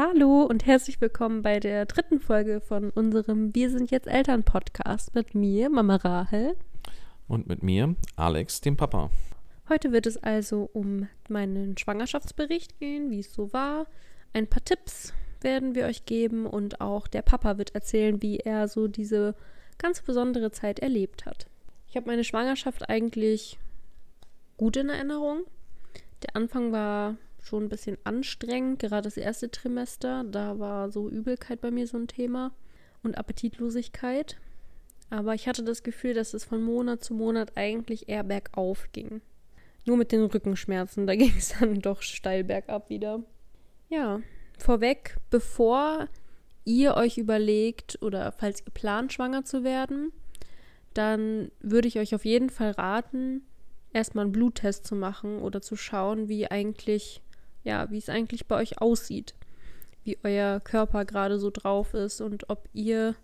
Hallo und herzlich willkommen bei der dritten Folge von unserem Wir sind jetzt Eltern Podcast mit mir, Mama Rahel. Und mit mir, Alex, dem Papa. Heute wird es also um meinen Schwangerschaftsbericht gehen, wie es so war. Ein paar Tipps werden wir euch geben und auch der Papa wird erzählen, wie er so diese ganz besondere Zeit erlebt hat. Ich habe meine Schwangerschaft eigentlich gut in Erinnerung. Der Anfang war schon ein bisschen anstrengend, gerade das erste Trimester. Da war so Übelkeit bei mir so ein Thema und Appetitlosigkeit. Aber ich hatte das Gefühl, dass es von Monat zu Monat eigentlich eher bergauf ging. Nur mit den Rückenschmerzen, da ging es dann doch steil bergab wieder. Ja, vorweg, bevor ihr euch überlegt oder falls ihr plant, schwanger zu werden, dann würde ich euch auf jeden Fall raten, erstmal einen Bluttest zu machen oder zu schauen, wie eigentlich, ja, wie es eigentlich bei euch aussieht, wie euer Körper gerade so drauf ist und ob ihr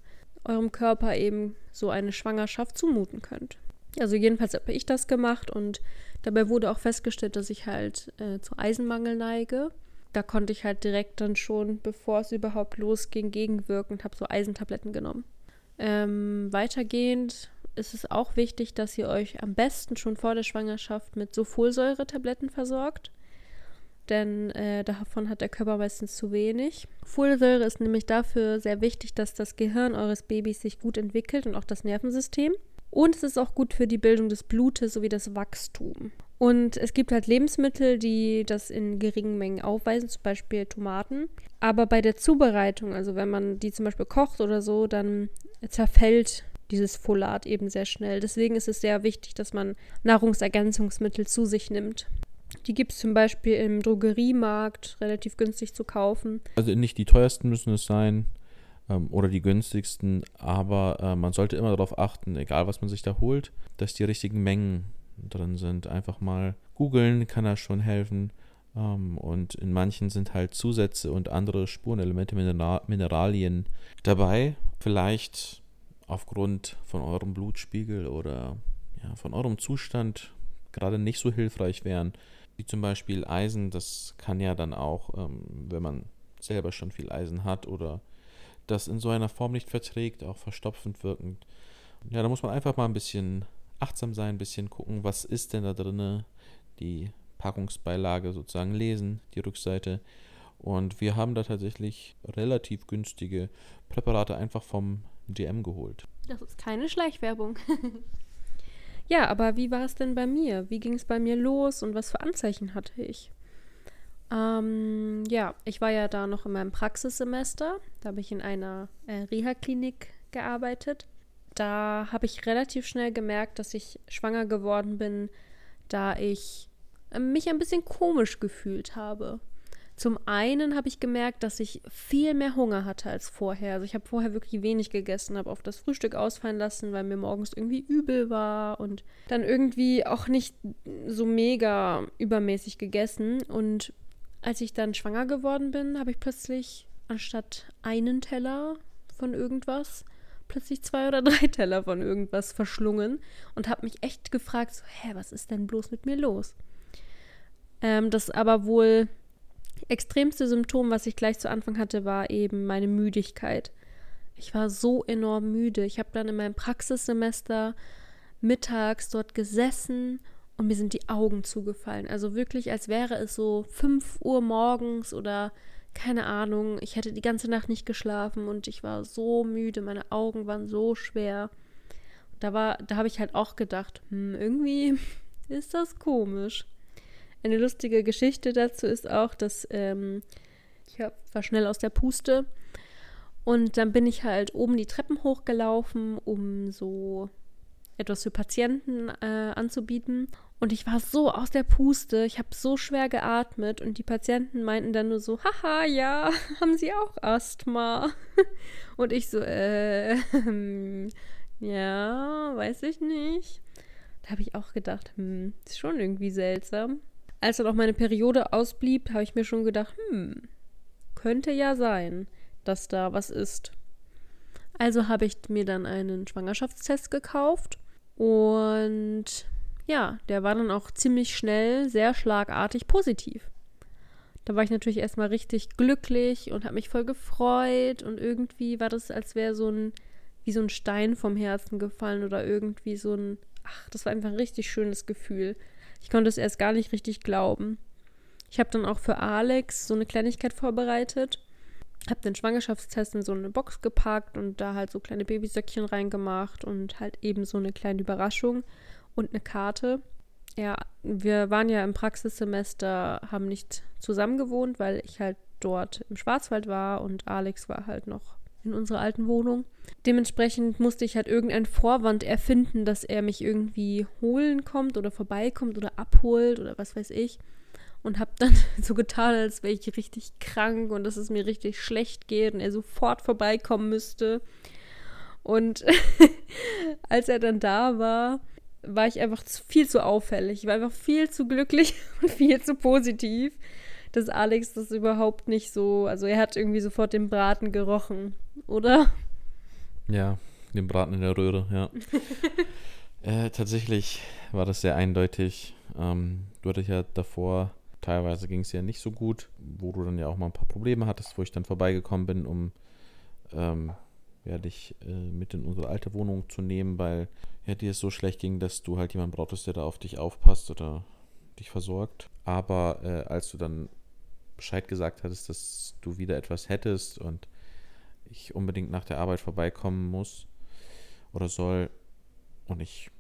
eurem Körper eben so eine Schwangerschaft zumuten könnt. Also jedenfalls habe ich das gemacht und dabei wurde auch festgestellt, dass ich halt äh, zu Eisenmangel neige. Da konnte ich halt direkt dann schon, bevor es überhaupt losging, gegenwirken und habe so Eisentabletten genommen. Ähm, weitergehend ist es auch wichtig, dass ihr euch am besten schon vor der Schwangerschaft mit Sulfolsäure-Tabletten versorgt. Denn äh, davon hat der Körper meistens zu wenig. Folsäure ist nämlich dafür sehr wichtig, dass das Gehirn eures Babys sich gut entwickelt und auch das Nervensystem. Und es ist auch gut für die Bildung des Blutes sowie das Wachstum. Und es gibt halt Lebensmittel, die das in geringen Mengen aufweisen, zum Beispiel Tomaten. Aber bei der Zubereitung, also wenn man die zum Beispiel kocht oder so, dann zerfällt dieses Folat eben sehr schnell. Deswegen ist es sehr wichtig, dass man Nahrungsergänzungsmittel zu sich nimmt. Die gibt es zum Beispiel im Drogeriemarkt relativ günstig zu kaufen. Also nicht die teuersten müssen es sein ähm, oder die günstigsten, aber äh, man sollte immer darauf achten, egal was man sich da holt, dass die richtigen Mengen drin sind. Einfach mal googeln kann da schon helfen. Um, ähm, und in manchen sind halt Zusätze und andere Spurenelemente, Mineral Mineralien dabei. Vielleicht aufgrund von eurem Blutspiegel oder ja, von eurem Zustand gerade nicht so hilfreich wären. Wie zum Beispiel Eisen, das kann ja dann auch, ähm, wenn man selber schon viel Eisen hat oder das in so einer Form nicht verträgt, auch verstopfend wirkend. Ja, da muss man einfach mal ein bisschen achtsam sein, ein bisschen gucken, was ist denn da drin, die Packungsbeilage sozusagen lesen, die Rückseite. Und wir haben da tatsächlich relativ günstige Präparate einfach vom DM geholt. Das ist keine Schleichwerbung. ja, aber wie war es denn bei mir? Wie ging es bei mir los und was für Anzeichen hatte ich? Ähm, ja, ich war ja da noch in meinem Praxissemester. Da habe ich in einer äh, Reha-Klinik gearbeitet. Da habe ich relativ schnell gemerkt, dass ich schwanger geworden bin, da ich äh, mich ein bisschen komisch gefühlt habe. Zum einen habe ich gemerkt, dass ich viel mehr Hunger hatte als vorher. Also ich habe vorher wirklich wenig gegessen, habe auf das Frühstück ausfallen lassen, weil mir morgens irgendwie übel war und dann irgendwie auch nicht so mega übermäßig gegessen. Und als ich dann schwanger geworden bin, habe ich plötzlich anstatt einen Teller von irgendwas plötzlich zwei oder drei Teller von irgendwas verschlungen und habe mich echt gefragt, so, hä, was ist denn bloß mit mir los? Ähm, das aber wohl extremste Symptom, was ich gleich zu Anfang hatte, war eben meine Müdigkeit. Ich war so enorm müde. Ich habe dann in meinem Praxissemester mittags dort gesessen und mir sind die Augen zugefallen. Also wirklich, als wäre es so 5 Uhr morgens oder keine Ahnung. Ich hätte die ganze Nacht nicht geschlafen und ich war so müde. Meine Augen waren so schwer. Da da habe ich halt auch gedacht, hm, irgendwie ist das komisch. Eine lustige Geschichte dazu ist auch, dass ähm, ich war schnell aus der Puste und dann bin ich halt oben die Treppen hochgelaufen, um so etwas für Patienten äh, anzubieten. Und ich war so aus der Puste, ich habe so schwer geatmet und die Patienten meinten dann nur so, haha, ja, haben Sie auch Asthma? und ich so, äh, ja, weiß ich nicht. Da habe ich auch gedacht, hm, ist schon irgendwie seltsam als dann auch meine Periode ausblieb, habe ich mir schon gedacht, hm, könnte ja sein, dass da was ist. Also habe ich mir dann einen Schwangerschaftstest gekauft und ja, der war dann auch ziemlich schnell, sehr schlagartig positiv. Da war ich natürlich erstmal richtig glücklich und habe mich voll gefreut und irgendwie war das, als wäre so ein, wie so ein Stein vom Herzen gefallen oder irgendwie so ein, ach, das war einfach ein richtig schönes Gefühl. Ich konnte es erst gar nicht richtig glauben. Ich habe dann auch für Alex so eine Kleinigkeit vorbereitet. Habe den Schwangerschaftstest in so eine Box gepackt und da halt so kleine Babysöckchen reingemacht und halt eben so eine kleine Überraschung und eine Karte. Ja, wir waren ja im Praxissemester, haben nicht zusammen gewohnt, weil ich halt dort im Schwarzwald war und Alex war halt noch in unserer alten Wohnung. Dementsprechend musste ich halt irgendeinen Vorwand erfinden, dass er mich irgendwie holen kommt oder vorbeikommt oder abholt oder was weiß ich. Und habe dann so getan, als wäre ich richtig krank und dass es mir richtig schlecht geht und er sofort vorbeikommen müsste. Und als er dann da war, war ich einfach viel zu auffällig. Ich war einfach viel zu glücklich und viel zu positiv, dass Alex das überhaupt nicht so. Also, er hat irgendwie sofort den Braten gerochen, oder? Ja, den Braten in der Röhre, ja. äh, tatsächlich war das sehr eindeutig. Ähm, du hattest ja davor, teilweise ging es ja nicht so gut, wo du dann ja auch mal ein paar Probleme hattest, wo ich dann vorbeigekommen bin, um ähm, ja, dich äh, mit in unsere alte Wohnung zu nehmen, weil ja, dir es so schlecht ging, dass du halt jemanden brauchtest, der da auf dich aufpasst oder dich versorgt. Aber äh, als du dann Bescheid gesagt hattest, dass du wieder etwas hättest und ich unbedingt nach der Arbeit vorbeikommen muss oder soll und ich,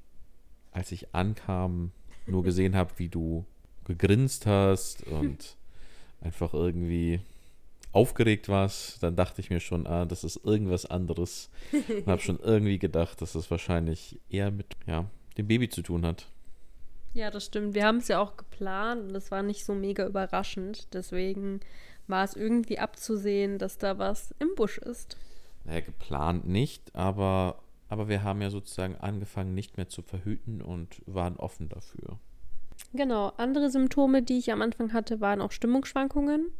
als ich ankam, nur gesehen habe, wie du gegrinst hast und einfach irgendwie aufgeregt warst, dann dachte ich mir schon, ah, das ist irgendwas anderes. Und habe schon irgendwie gedacht, dass es wahrscheinlich eher mit ja, dem Baby zu tun hat. Ja, das stimmt. Wir haben es ja auch geplant und das war nicht so mega überraschend. Deswegen war es irgendwie abzusehen, dass da was im Busch ist. Naja, geplant nicht, aber, aber wir haben ja sozusagen angefangen, nicht mehr zu verhüten und waren offen dafür. Genau. Andere Symptome, die ich am Anfang hatte, waren auch Stimmungsschwankungen.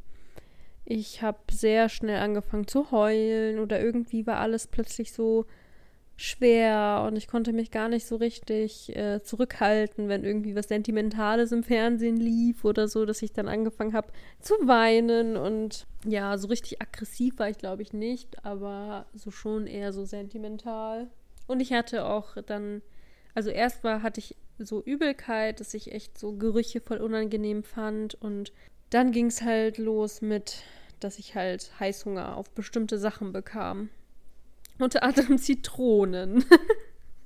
Ich habe sehr schnell angefangen zu heulen oder irgendwie war alles plötzlich so schwer und ich konnte mich gar nicht so richtig äh, zurückhalten, wenn irgendwie was Sentimentales im Fernsehen lief oder so, dass ich dann angefangen habe zu weinen und ja, so richtig aggressiv war ich glaube ich nicht, aber so schon eher so sentimental. Und ich hatte auch dann, also erst war, hatte ich so Übelkeit, dass ich echt so Gerüche voll unangenehm fand und dann ging es halt los mit, dass ich halt Heißhunger auf bestimmte Sachen bekam. Unter anderem Zitronen.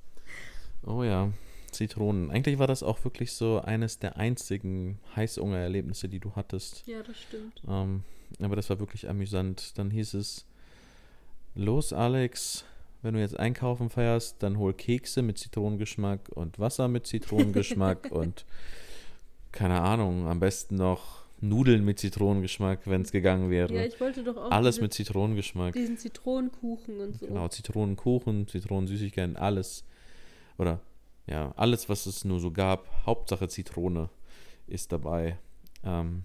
oh ja, Zitronen. Eigentlich war das auch wirklich so eines der einzigen Heißhunger-Erlebnisse, die du hattest. Ja, das stimmt. Ähm, aber das war wirklich amüsant. Dann hieß es, los Alex, wenn du jetzt einkaufen feierst, dann hol Kekse mit Zitronengeschmack und Wasser mit Zitronengeschmack und keine Ahnung, am besten noch Nudeln mit Zitronengeschmack, wenn es gegangen wäre. Ja, ich wollte doch auch. Alles diese, mit Zitronengeschmack. Diesen Zitronenkuchen und so. Genau, Zitronenkuchen, Zitronensüßigkeiten, alles. Oder ja, alles, was es nur so gab. Hauptsache Zitrone ist dabei. Ähm,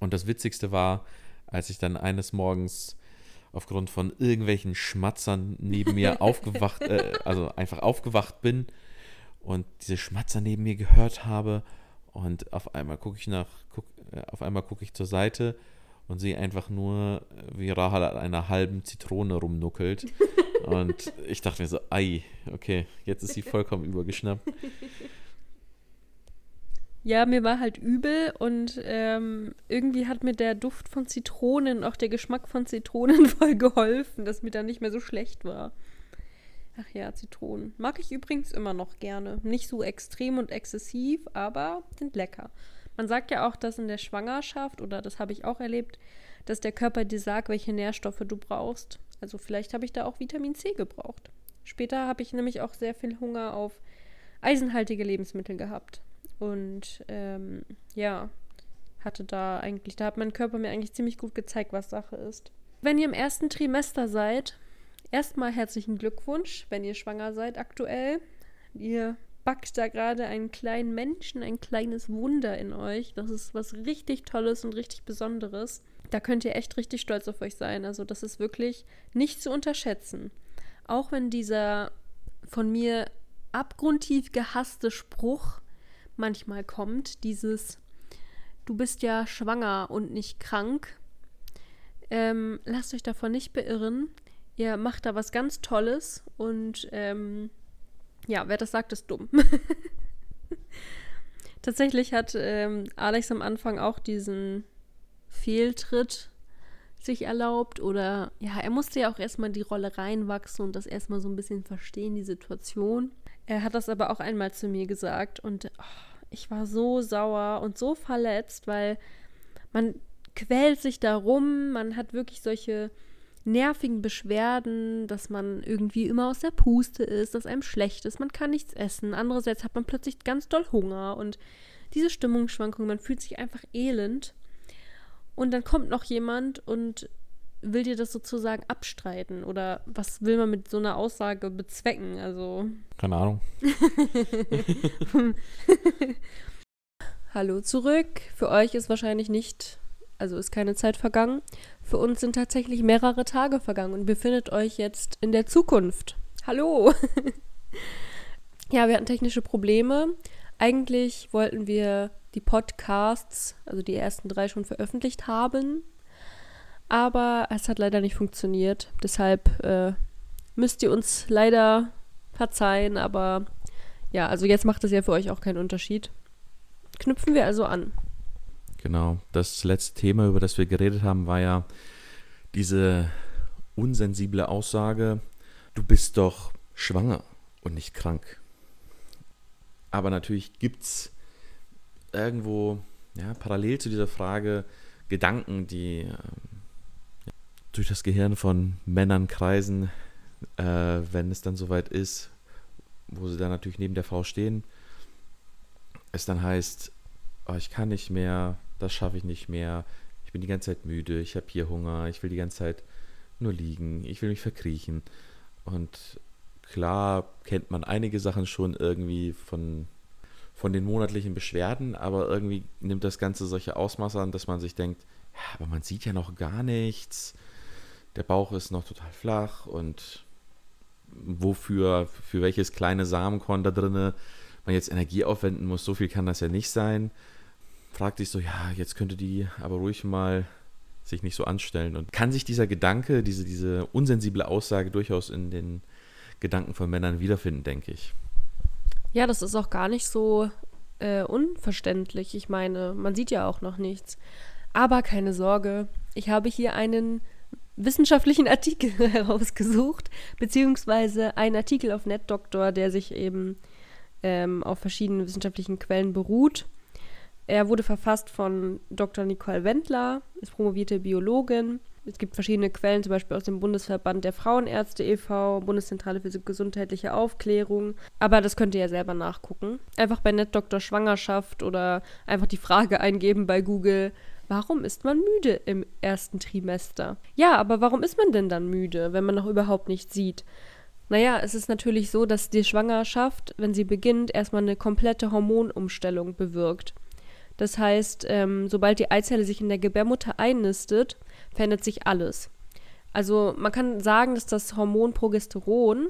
und das Witzigste war, als ich dann eines Morgens aufgrund von irgendwelchen Schmatzern neben mir aufgewacht, äh, also einfach aufgewacht bin und diese Schmatzer neben mir gehört habe und auf einmal gucke ich nach, guck, auf einmal gucke ich zur Seite und sehe einfach nur, wie Rahel an einer halben Zitrone rumnuckelt. und ich dachte mir so, ei, okay, jetzt ist sie vollkommen übergeschnappt. Ja, mir war halt übel und ähm, irgendwie hat mir der Duft von Zitronen, auch der Geschmack von Zitronen voll geholfen, dass mir dann nicht mehr so schlecht war. Ach ja, Zitronen. Mag ich übrigens immer noch gerne. Nicht so extrem und exzessiv, aber sind lecker. Man sagt ja auch, dass in der Schwangerschaft, oder das habe ich auch erlebt, dass der Körper dir sagt, welche Nährstoffe du brauchst. Also vielleicht habe ich da auch Vitamin C gebraucht. Später habe ich nämlich auch sehr viel Hunger auf eisenhaltige Lebensmittel gehabt. Und ähm, ja, hatte da eigentlich, da hat mein Körper mir eigentlich ziemlich gut gezeigt, was Sache ist. Wenn ihr im ersten Trimester seid, Erstmal herzlichen Glückwunsch, wenn ihr schwanger seid aktuell. Ihr backt da gerade einen kleinen Menschen, ein kleines Wunder in euch. Das ist was richtig Tolles und richtig Besonderes. Da könnt ihr echt richtig stolz auf euch sein. Also das ist wirklich nicht zu unterschätzen. Auch wenn dieser von mir abgrundtief gehasste Spruch manchmal kommt, dieses du bist ja schwanger und nicht krank. Ähm, lasst euch davon nicht beirren. Ihr macht da was ganz Tolles und ähm, ja, wer das sagt, ist dumm. Tatsächlich hat ähm, Alex am Anfang auch diesen Fehltritt sich erlaubt oder ja, er musste ja auch erstmal die Rolle reinwachsen und das erstmal so ein bisschen verstehen, die Situation. Er hat das aber auch einmal zu mir gesagt und oh, ich war so sauer und so verletzt, weil man quält sich darum, man hat wirklich solche nervigen Beschwerden, dass man irgendwie immer aus der Puste ist, dass einem schlecht ist, man kann nichts essen. Andererseits hat man plötzlich ganz doll Hunger und diese Stimmungsschwankungen, man fühlt sich einfach elend. Und dann kommt noch jemand und will dir das sozusagen abstreiten? Oder was will man mit so einer Aussage bezwecken? Also. Keine Ahnung. Hallo zurück. Für euch ist wahrscheinlich nicht, also ist keine Zeit vergangen. Für uns sind tatsächlich mehrere Tage vergangen und befindet euch jetzt in der Zukunft. Hallo. ja, wir hatten technische Probleme. Eigentlich wollten wir die Podcasts, also die ersten drei schon veröffentlicht haben. Aber es hat leider nicht funktioniert. Deshalb äh, müsst ihr uns leider verzeihen. Aber ja, also jetzt macht es ja für euch auch keinen Unterschied. Knüpfen wir also an. Genau. Das letzte Thema, über das wir geredet haben, war ja diese unsensible Aussage, du bist doch schwanger und nicht krank. Aber natürlich gibt es irgendwo ja, parallel zu dieser Frage Gedanken, die äh, durch das Gehirn von Männern kreisen, äh, wenn es dann soweit ist, wo sie dann natürlich neben der Frau stehen, es dann heißt, oh, ich kann nicht mehr, das schaffe ich nicht mehr, ich bin die ganze Zeit müde, ich habe hier Hunger, ich will die ganze Zeit nur liegen, ich will mich verkriechen. Und klar kennt man einige Sachen schon irgendwie von von den monatlichen Beschwerden, aber irgendwie nimmt das Ganze solche Ausmaße an, dass man sich denkt, ja, aber man sieht ja noch gar nichts. Der Bauch ist noch total flach und wofür, für welches kleine Samenkorn da drinne man jetzt Energie aufwenden muss, so viel kann das ja nicht sein. Fragt sich so, ja, jetzt könnte die aber ruhig mal sich nicht so anstellen. Und kann sich dieser Gedanke, diese, diese unsensible Aussage durchaus in den Gedanken von Männern wiederfinden, denke ich. Ja, das ist auch gar nicht so äh, unverständlich. Ich meine, man sieht ja auch noch nichts. Aber keine Sorge, ich habe hier einen wissenschaftlichen Artikel herausgesucht, beziehungsweise einen Artikel auf NetDoctor, der sich eben ähm, auf verschiedenen wissenschaftlichen Quellen beruht. Er wurde verfasst von Dr. Nicole Wendler, ist promovierte Biologin es gibt verschiedene Quellen, zum Beispiel aus dem Bundesverband der Frauenärzte e.V., Bundeszentrale für gesundheitliche Aufklärung. Aber das könnt ihr ja selber nachgucken. Einfach bei NetDoktor Schwangerschaft oder einfach die Frage eingeben bei Google. Warum ist man müde im ersten Trimester? Ja, aber warum ist man denn dann müde, wenn man noch überhaupt nichts sieht? Naja, es ist natürlich so, dass die Schwangerschaft, wenn sie beginnt, erstmal eine komplette Hormonumstellung bewirkt. Das heißt, ähm, sobald die Eizelle sich in der Gebärmutter einnistet, verändert sich alles. Also man kann sagen, dass das Hormon Progesteron,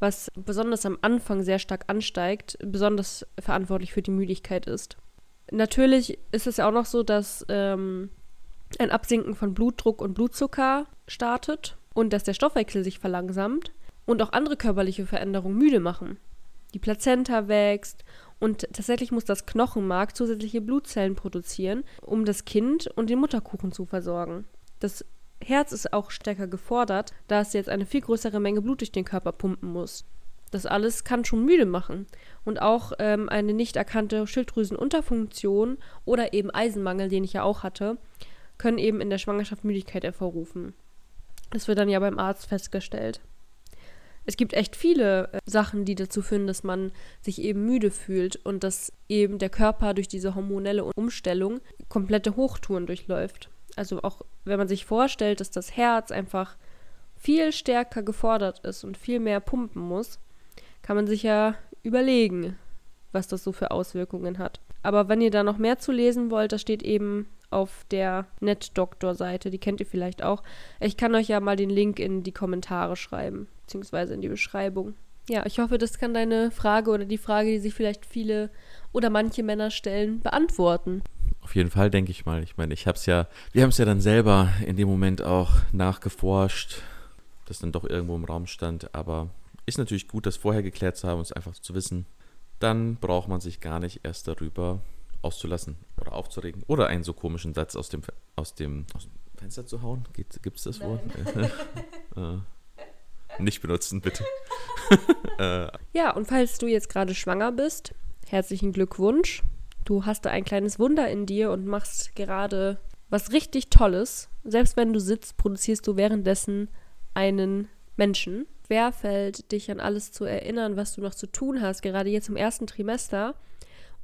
was besonders am Anfang sehr stark ansteigt, besonders verantwortlich für die Müdigkeit ist. Natürlich ist es ja auch noch so, dass ähm, ein Absinken von Blutdruck und Blutzucker startet und dass der Stoffwechsel sich verlangsamt und auch andere körperliche Veränderungen müde machen. Die Plazenta wächst und tatsächlich muss das Knochenmark zusätzliche Blutzellen produzieren, um das Kind und den Mutterkuchen zu versorgen. Das Herz ist auch stärker gefordert, da es jetzt eine viel größere Menge Blut durch den Körper pumpen muss. Das alles kann schon müde machen. Und auch ähm, eine nicht erkannte Schilddrüsenunterfunktion oder eben Eisenmangel, den ich ja auch hatte, können eben in der Schwangerschaft Müdigkeit hervorrufen. Das wird dann ja beim Arzt festgestellt. Es gibt echt viele äh, Sachen, die dazu führen, dass man sich eben müde fühlt und dass eben der Körper durch diese hormonelle Umstellung komplette Hochtouren durchläuft. Also auch wenn man sich vorstellt, dass das Herz einfach viel stärker gefordert ist und viel mehr pumpen muss, kann man sich ja überlegen, was das so für Auswirkungen hat. Aber wenn ihr da noch mehr zu lesen wollt, das steht eben auf der NetDoctor-Seite, die kennt ihr vielleicht auch. Ich kann euch ja mal den Link in die Kommentare schreiben, beziehungsweise in die Beschreibung. Ja, ich hoffe, das kann deine Frage oder die Frage, die sich vielleicht viele oder manche Männer stellen, beantworten. Auf jeden Fall, denke ich mal. Ich meine, ich habe es ja, wir haben es ja dann selber in dem Moment auch nachgeforscht, das dann doch irgendwo im Raum stand. Aber ist natürlich gut, das vorher geklärt zu haben und es einfach zu wissen. Dann braucht man sich gar nicht erst darüber auszulassen oder aufzuregen oder einen so komischen Satz aus dem, aus dem, aus dem Fenster zu hauen. Gibt es das Wort? äh, nicht benutzen, bitte. äh. Ja, und falls du jetzt gerade schwanger bist, herzlichen Glückwunsch. Du hast da ein kleines Wunder in dir und machst gerade was richtig Tolles. Selbst wenn du sitzt, produzierst du währenddessen einen Menschen. Wer fällt dich an alles zu erinnern, was du noch zu tun hast, gerade jetzt im ersten Trimester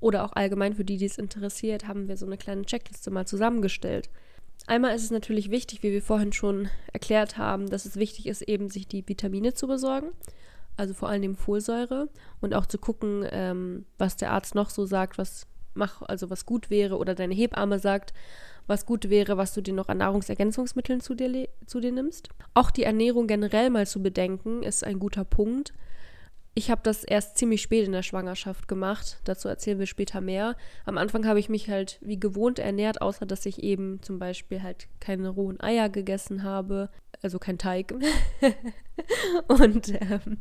oder auch allgemein für die, die es interessiert, haben wir so eine kleine Checkliste mal zusammengestellt. Einmal ist es natürlich wichtig, wie wir vorhin schon erklärt haben, dass es wichtig ist, eben sich die Vitamine zu besorgen, also vor allem Folsäure und auch zu gucken, ähm, was der Arzt noch so sagt, was mach, also was gut wäre oder deine Hebamme sagt, was gut wäre, was du dir noch an Nahrungsergänzungsmitteln zu dir, zu dir nimmst. Auch die Ernährung generell mal zu bedenken, ist ein guter Punkt. Ich habe das erst ziemlich spät in der Schwangerschaft gemacht. Dazu erzählen wir später mehr. Am Anfang habe ich mich halt wie gewohnt ernährt, außer dass ich eben zum Beispiel halt keine rohen Eier gegessen habe, also kein Teig. und ähm,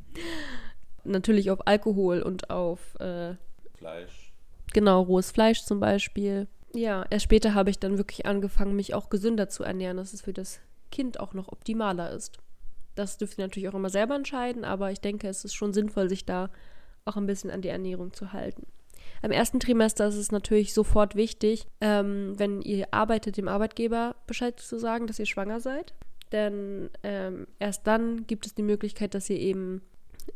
natürlich auf Alkohol und auf äh, Fleisch. Genau, rohes Fleisch zum Beispiel. Ja, erst später habe ich dann wirklich angefangen, mich auch gesünder zu ernähren, dass es für das Kind auch noch optimaler ist. Das dürft ihr natürlich auch immer selber entscheiden, aber ich denke, es ist schon sinnvoll, sich da auch ein bisschen an die Ernährung zu halten. Im ersten Trimester ist es natürlich sofort wichtig, ähm, wenn ihr arbeitet, dem Arbeitgeber Bescheid zu sagen, dass ihr schwanger seid. Denn ähm, erst dann gibt es die Möglichkeit, dass ihr eben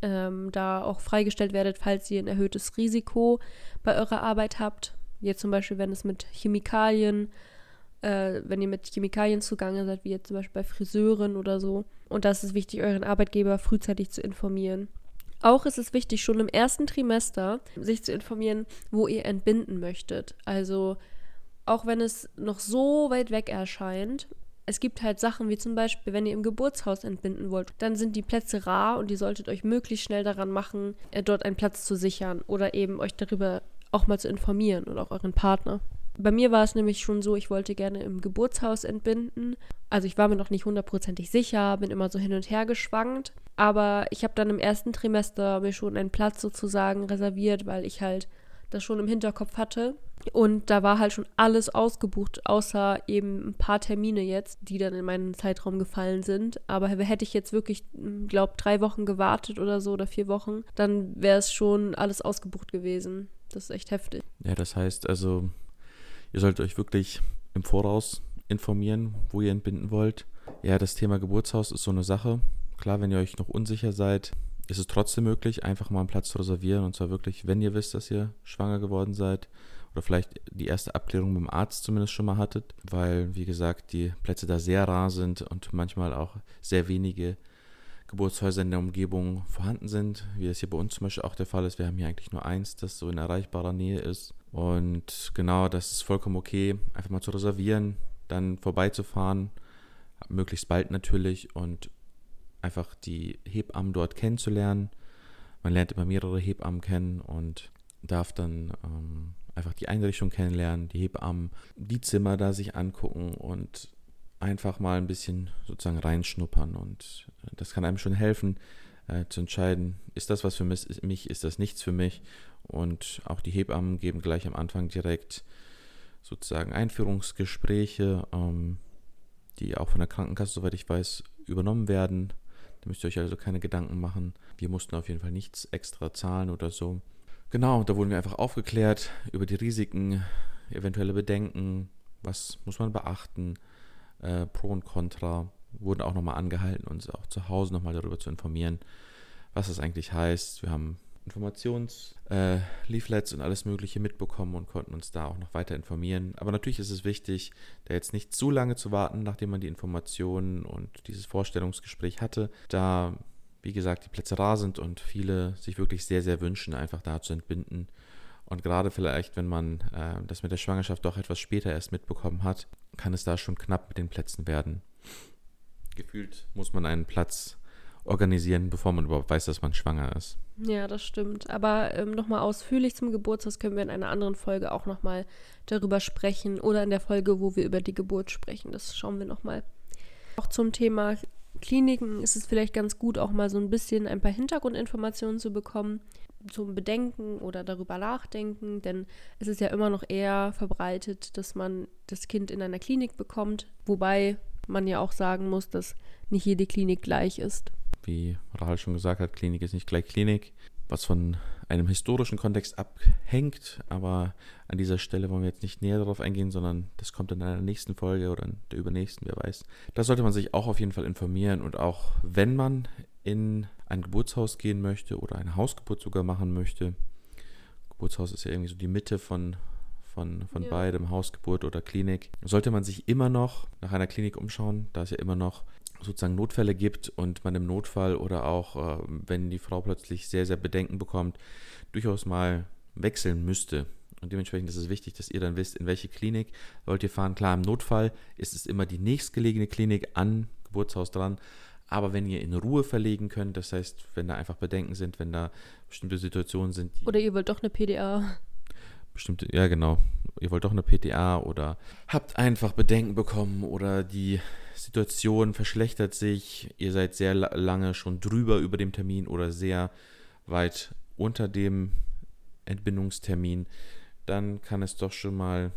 ähm, da auch freigestellt werdet, falls ihr ein erhöhtes Risiko bei eurer Arbeit habt. Jetzt zum Beispiel, wenn es mit Chemikalien äh, wenn ihr mit Chemikalien zugange seid, wie jetzt zum Beispiel bei Friseuren oder so. Und da ist es wichtig, euren Arbeitgeber frühzeitig zu informieren. Auch ist es wichtig, schon im ersten Trimester sich zu informieren, wo ihr entbinden möchtet. Also auch wenn es noch so weit weg erscheint, es gibt halt Sachen wie zum Beispiel, wenn ihr im Geburtshaus entbinden wollt, dann sind die Plätze rar und ihr solltet euch möglichst schnell daran machen, äh, dort einen Platz zu sichern oder eben euch darüber auch mal zu informieren und auch euren Partner. Bei mir war es nämlich schon so, ich wollte gerne im Geburtshaus entbinden. Also ich war mir noch nicht hundertprozentig sicher, bin immer so hin und her geschwankt. Aber ich habe dann im ersten Trimester mir schon einen Platz sozusagen reserviert, weil ich halt das schon im Hinterkopf hatte. Und da war halt schon alles ausgebucht, außer eben ein paar Termine jetzt, die dann in meinen Zeitraum gefallen sind. Aber hätte ich jetzt wirklich, hm, glaube drei Wochen gewartet oder so oder vier Wochen, dann wäre es schon alles ausgebucht gewesen. Das ist echt heftig. Ja, das heißt also, Ihr solltet euch wirklich im Voraus informieren, wo ihr entbinden wollt. Ja, das Thema Geburtshaus ist so eine Sache. Klar, wenn ihr euch noch unsicher seid, ist es trotzdem möglich, einfach mal einen Platz zu reservieren. Und zwar wirklich, wenn ihr wisst, dass ihr schwanger geworden seid oder vielleicht die erste Abklärung beim Arzt zumindest schon mal hattet, weil, wie gesagt, die Plätze da sehr rar sind und manchmal auch sehr wenige Geburtshäuser in der Umgebung vorhanden sind, wie es hier bei uns zum Beispiel auch der Fall ist. Wir haben hier eigentlich nur eins, das so in erreichbarer Nähe ist. Und genau, das ist vollkommen okay, einfach mal zu reservieren, dann vorbeizufahren, möglichst bald natürlich und einfach die Hebammen dort kennenzulernen. Man lernt immer mehrere Hebammen kennen und darf dann ähm, einfach die Einrichtung kennenlernen, die Hebammen, die Zimmer da sich angucken und einfach mal ein bisschen sozusagen reinschnuppern. Und das kann einem schon helfen, äh, zu entscheiden, ist das was für mich, ist das nichts für mich. Und auch die Hebammen geben gleich am Anfang direkt sozusagen Einführungsgespräche, ähm, die auch von der Krankenkasse, soweit ich weiß, übernommen werden. Da müsst ihr euch also keine Gedanken machen. Wir mussten auf jeden Fall nichts extra zahlen oder so. Genau, da wurden wir einfach aufgeklärt über die Risiken, eventuelle Bedenken, was muss man beachten, äh, Pro und Contra. Wurden auch nochmal angehalten, uns auch zu Hause nochmal darüber zu informieren, was das eigentlich heißt. Wir haben Informationsleaflets äh, und alles Mögliche mitbekommen und konnten uns da auch noch weiter informieren. Aber natürlich ist es wichtig, da jetzt nicht zu lange zu warten, nachdem man die Informationen und dieses Vorstellungsgespräch hatte, da, wie gesagt, die Plätze rar sind und viele sich wirklich sehr, sehr wünschen, einfach da zu entbinden. Und gerade vielleicht, wenn man äh, das mit der Schwangerschaft doch etwas später erst mitbekommen hat, kann es da schon knapp mit den Plätzen werden. Gefühlt muss man einen Platz organisieren, bevor man überhaupt weiß, dass man schwanger ist. Ja, das stimmt. Aber ähm, nochmal ausführlich zum Geburtshaus können wir in einer anderen Folge auch nochmal darüber sprechen oder in der Folge, wo wir über die Geburt sprechen. Das schauen wir nochmal. Auch zum Thema Kliniken ist es vielleicht ganz gut, auch mal so ein bisschen ein paar Hintergrundinformationen zu bekommen zum Bedenken oder darüber nachdenken, denn es ist ja immer noch eher verbreitet, dass man das Kind in einer Klinik bekommt, wobei man ja auch sagen muss, dass nicht jede Klinik gleich ist. Wie Rahel schon gesagt hat, Klinik ist nicht gleich Klinik, was von einem historischen Kontext abhängt, aber an dieser Stelle wollen wir jetzt nicht näher darauf eingehen, sondern das kommt in einer nächsten Folge oder in der übernächsten, wer weiß. Da sollte man sich auch auf jeden Fall informieren und auch wenn man in ein Geburtshaus gehen möchte oder eine Hausgeburt sogar machen möchte, Geburtshaus ist ja irgendwie so die Mitte von, von, von ja. beidem, Hausgeburt oder Klinik, sollte man sich immer noch nach einer Klinik umschauen, da es ja immer noch sozusagen Notfälle gibt und man im Notfall oder auch, äh, wenn die Frau plötzlich sehr, sehr Bedenken bekommt, durchaus mal wechseln müsste. Und dementsprechend ist es wichtig, dass ihr dann wisst, in welche Klinik wollt ihr fahren. Klar, im Notfall ist es immer die nächstgelegene Klinik an Geburtshaus dran. Aber wenn ihr in Ruhe verlegen könnt, das heißt, wenn da einfach Bedenken sind, wenn da bestimmte Situationen sind. oder ihr wollt doch eine PDA. Bestimmte, ja genau. Ihr wollt doch eine PTA oder habt einfach Bedenken bekommen oder die Situation verschlechtert sich, ihr seid sehr lange schon drüber über dem Termin oder sehr weit unter dem Entbindungstermin, dann kann es doch schon mal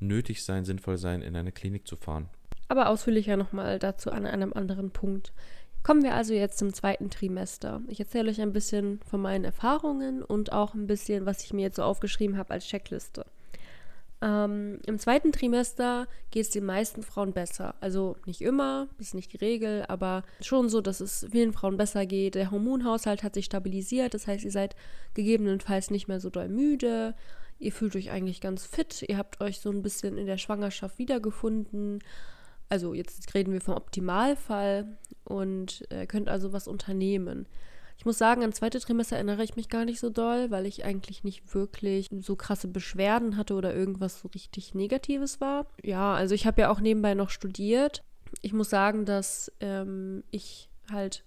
nötig sein, sinnvoll sein, in eine Klinik zu fahren aber ausführlicher nochmal dazu an einem anderen Punkt. Kommen wir also jetzt zum zweiten Trimester. Ich erzähle euch ein bisschen von meinen Erfahrungen und auch ein bisschen, was ich mir jetzt so aufgeschrieben habe als Checkliste. Ähm, Im zweiten Trimester geht es den meisten Frauen besser. Also nicht immer, ist nicht die Regel, aber schon so, dass es vielen Frauen besser geht. Der Hormonhaushalt hat sich stabilisiert, das heißt, ihr seid gegebenenfalls nicht mehr so doll müde. Ihr fühlt euch eigentlich ganz fit. Ihr habt euch so ein bisschen in der Schwangerschaft wiedergefunden also jetzt reden wir vom Optimalfall und äh, könnt also was unternehmen. Ich muss sagen, an zweite Trimester erinnere ich mich gar nicht so doll, weil ich eigentlich nicht wirklich so krasse Beschwerden hatte oder irgendwas so richtig Negatives war. Ja, also ich habe ja auch nebenbei noch studiert. Ich muss sagen, dass ähm, ich halt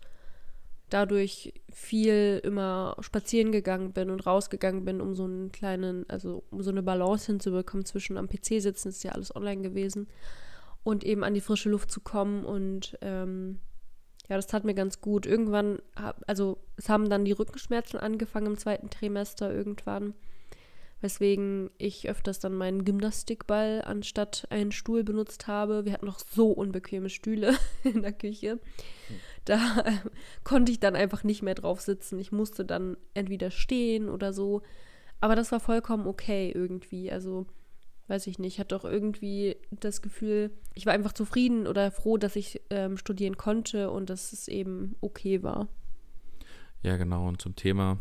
dadurch viel immer spazieren gegangen bin und rausgegangen bin, um so einen kleinen, also um so eine Balance hinzubekommen zwischen am PC sitzen, ist ja alles online gewesen und eben an die frische Luft zu kommen. Und ähm, ja, das tat mir ganz gut. Irgendwann, also es haben dann die Rückenschmerzen angefangen im zweiten Trimester irgendwann. Weswegen ich öfters dann meinen Gymnastikball anstatt einen Stuhl benutzt habe. Wir hatten noch so unbequeme Stühle in der Küche. Da äh, konnte ich dann einfach nicht mehr drauf sitzen. Ich musste dann entweder stehen oder so. Aber das war vollkommen okay irgendwie. Also weiß ich nicht, ich hatte auch irgendwie das Gefühl, ich war einfach zufrieden oder froh, dass ich ähm, studieren konnte und dass es eben okay war. Ja, genau. Und zum Thema,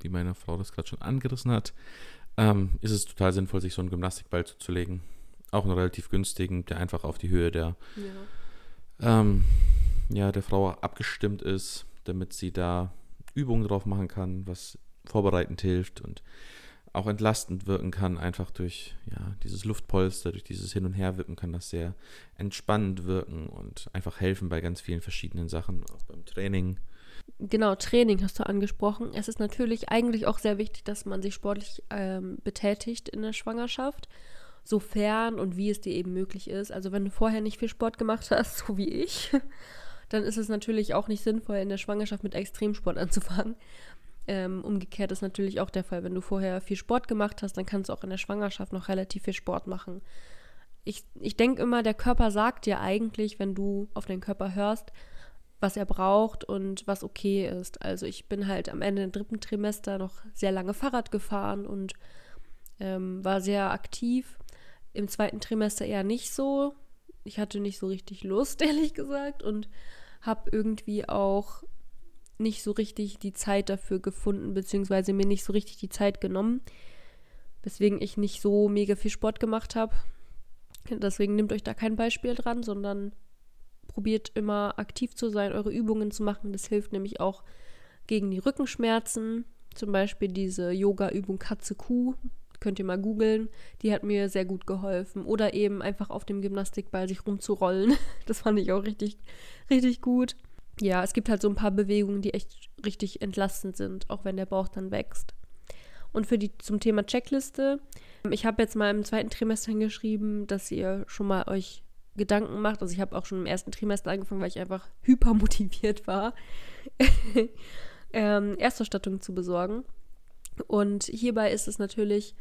wie meine Frau das gerade schon angerissen hat, ähm, ist es total sinnvoll, sich so einen Gymnastikball zuzulegen. Auch einen relativ günstigen, der einfach auf die Höhe der, ja. Ähm, ja, der Frau abgestimmt ist, damit sie da Übungen drauf machen kann, was vorbereitend hilft und auch entlastend wirken kann, einfach durch ja, dieses Luftpolster, durch dieses Hin- und Herwippen kann das sehr entspannend wirken und einfach helfen bei ganz vielen verschiedenen Sachen, auch beim Training. Genau, Training hast du angesprochen. Es ist natürlich eigentlich auch sehr wichtig, dass man sich sportlich ähm, betätigt in der Schwangerschaft, sofern und wie es dir eben möglich ist. Also wenn du vorher nicht viel Sport gemacht hast, so wie ich, dann ist es natürlich auch nicht sinnvoll, in der Schwangerschaft mit Extremsport anzufangen, ähm, umgekehrt ist natürlich auch der Fall, wenn du vorher viel Sport gemacht hast, dann kannst du auch in der Schwangerschaft noch relativ viel Sport machen. Ich, ich denke immer, der Körper sagt dir eigentlich, wenn du auf den Körper hörst, was er braucht und was okay ist. Also ich bin halt am Ende des dritten Trimester noch sehr lange Fahrrad gefahren und ähm, war sehr aktiv. Im zweiten Trimester eher nicht so. Ich hatte nicht so richtig Lust, ehrlich gesagt, und habe irgendwie auch nicht so richtig die Zeit dafür gefunden, beziehungsweise mir nicht so richtig die Zeit genommen, weswegen ich nicht so mega viel Sport gemacht habe. Deswegen nehmt euch da kein Beispiel dran, sondern probiert immer aktiv zu sein, eure Übungen zu machen. Das hilft nämlich auch gegen die Rückenschmerzen. Zum Beispiel diese Yoga-Übung Katze-Kuh. Könnt ihr mal googeln. Die hat mir sehr gut geholfen. Oder eben einfach auf dem Gymnastikball sich rumzurollen. Das fand ich auch richtig, richtig gut. Ja, es gibt halt so ein paar Bewegungen, die echt richtig entlastend sind, auch wenn der Bauch dann wächst. Und für die zum Thema Checkliste, ich habe jetzt mal im zweiten Trimester hingeschrieben, dass ihr schon mal euch Gedanken macht. Also ich habe auch schon im ersten Trimester angefangen, weil ich einfach hypermotiviert war, ähm, Erstausstattung zu besorgen. Und hierbei ist es natürlich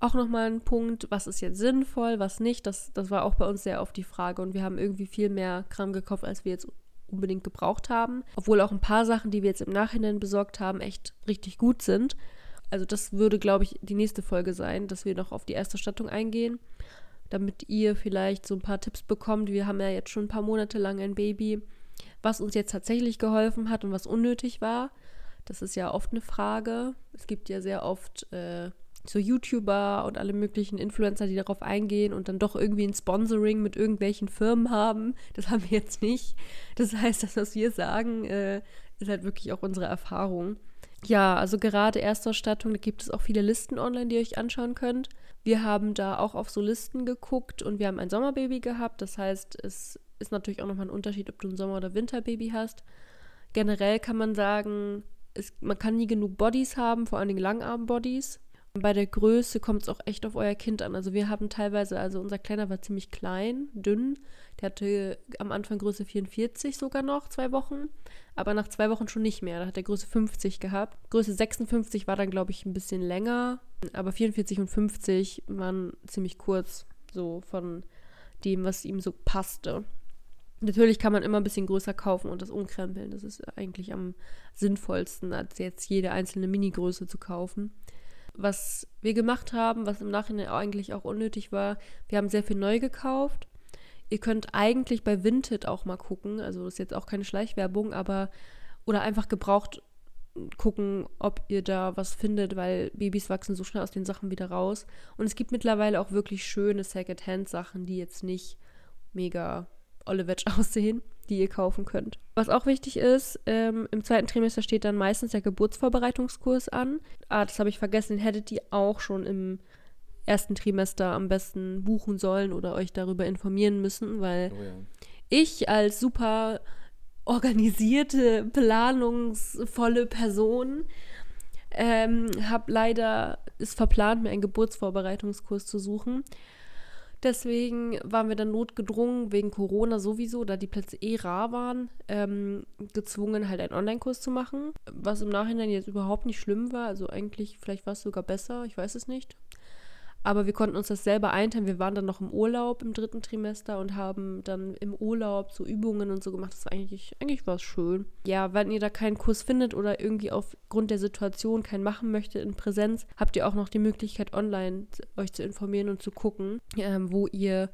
auch nochmal ein Punkt, was ist jetzt sinnvoll, was nicht. Das, das war auch bei uns sehr oft die Frage. Und wir haben irgendwie viel mehr Kram gekauft, als wir jetzt unbedingt gebraucht haben. Obwohl auch ein paar Sachen, die wir jetzt im Nachhinein besorgt haben, echt richtig gut sind. Also das würde, glaube ich, die nächste Folge sein, dass wir noch auf die erste Stattung eingehen, damit ihr vielleicht so ein paar Tipps bekommt. Wir haben ja jetzt schon ein paar Monate lang ein Baby, was uns jetzt tatsächlich geholfen hat und was unnötig war. Das ist ja oft eine Frage. Es gibt ja sehr oft äh, so YouTuber und alle möglichen Influencer, die darauf eingehen und dann doch irgendwie ein Sponsoring mit irgendwelchen Firmen haben. Das haben wir jetzt nicht. Das heißt, das, was wir sagen, äh, ist halt wirklich auch unsere Erfahrung. Ja, also gerade Erstausstattung, da gibt es auch viele Listen online, die ihr euch anschauen könnt. Wir haben da auch auf so Listen geguckt und wir haben ein Sommerbaby gehabt. Das heißt, es ist natürlich auch nochmal ein Unterschied, ob du ein Sommer- oder Winterbaby hast. Generell kann man sagen, es, man kann nie genug Bodies haben, vor allen Dingen Langarm-Bodies. Bei der Größe kommt es auch echt auf euer Kind an. Also wir haben teilweise, also unser Kleiner war ziemlich klein, dünn. Der hatte am Anfang Größe 44 sogar noch, zwei Wochen. Aber nach zwei Wochen schon nicht mehr. Da hat er Größe 50 gehabt. Größe 56 war dann, glaube ich, ein bisschen länger. Aber 44 und 50 waren ziemlich kurz, so von dem, was ihm so passte. Natürlich kann man immer ein bisschen größer kaufen und das umkrempeln. Das ist eigentlich am sinnvollsten, als jetzt jede einzelne Mini-Größe zu kaufen was wir gemacht haben, was im Nachhinein eigentlich auch unnötig war, wir haben sehr viel neu gekauft. Ihr könnt eigentlich bei Vinted auch mal gucken, also das ist jetzt auch keine Schleichwerbung, aber oder einfach gebraucht gucken, ob ihr da was findet, weil Babys wachsen so schnell aus den Sachen wieder raus. Und es gibt mittlerweile auch wirklich schöne Second-Hand-Sachen, die jetzt nicht mega Olivetsch aussehen die ihr kaufen könnt. Was auch wichtig ist, ähm, im zweiten Trimester steht dann meistens der Geburtsvorbereitungskurs an. Ah, das habe ich vergessen, den hättet ihr auch schon im ersten Trimester am besten buchen sollen oder euch darüber informieren müssen, weil oh ja. ich als super organisierte, planungsvolle Person ähm, habe leider es verplant, mir einen Geburtsvorbereitungskurs zu suchen. Deswegen waren wir dann notgedrungen, wegen Corona sowieso, da die Plätze eh rar waren, ähm, gezwungen, halt einen Online-Kurs zu machen. Was im Nachhinein jetzt überhaupt nicht schlimm war. Also eigentlich, vielleicht war es sogar besser, ich weiß es nicht. Aber wir konnten uns das selber einteilen. Wir waren dann noch im Urlaub im dritten Trimester und haben dann im Urlaub so Übungen und so gemacht. Das war eigentlich, eigentlich war es schön. Ja, wenn ihr da keinen Kurs findet oder irgendwie aufgrund der Situation keinen machen möchtet in Präsenz, habt ihr auch noch die Möglichkeit, online euch zu informieren und zu gucken, ähm, wo ihr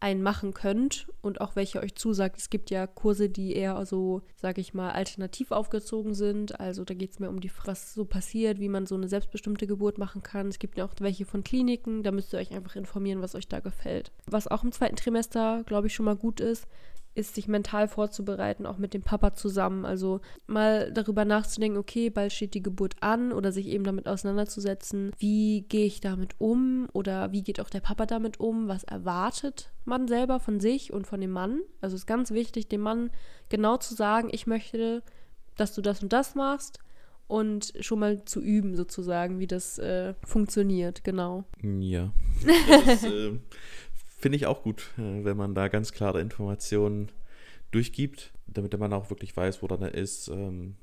einen machen könnt und auch welche euch zusagt. Es gibt ja Kurse, die eher so, sage ich mal, alternativ aufgezogen sind. Also da geht es mehr um die, was so passiert, wie man so eine selbstbestimmte Geburt machen kann. Es gibt ja auch welche von Kliniken, da müsst ihr euch einfach informieren, was euch da gefällt. Was auch im zweiten Trimester, glaube ich, schon mal gut ist, ist, sich mental vorzubereiten, auch mit dem Papa zusammen. Also mal darüber nachzudenken, okay, bald steht die Geburt an oder sich eben damit auseinanderzusetzen, wie gehe ich damit um oder wie geht auch der Papa damit um, was erwartet man selber von sich und von dem Mann. Also es ist ganz wichtig, dem Mann genau zu sagen, ich möchte, dass du das und das machst und schon mal zu üben sozusagen, wie das äh, funktioniert, genau. Ja. Das ist, äh, Finde ich auch gut, äh, wenn man da ganz klare Informationen durchgibt, damit man auch wirklich weiß, woran er ist. Ähm,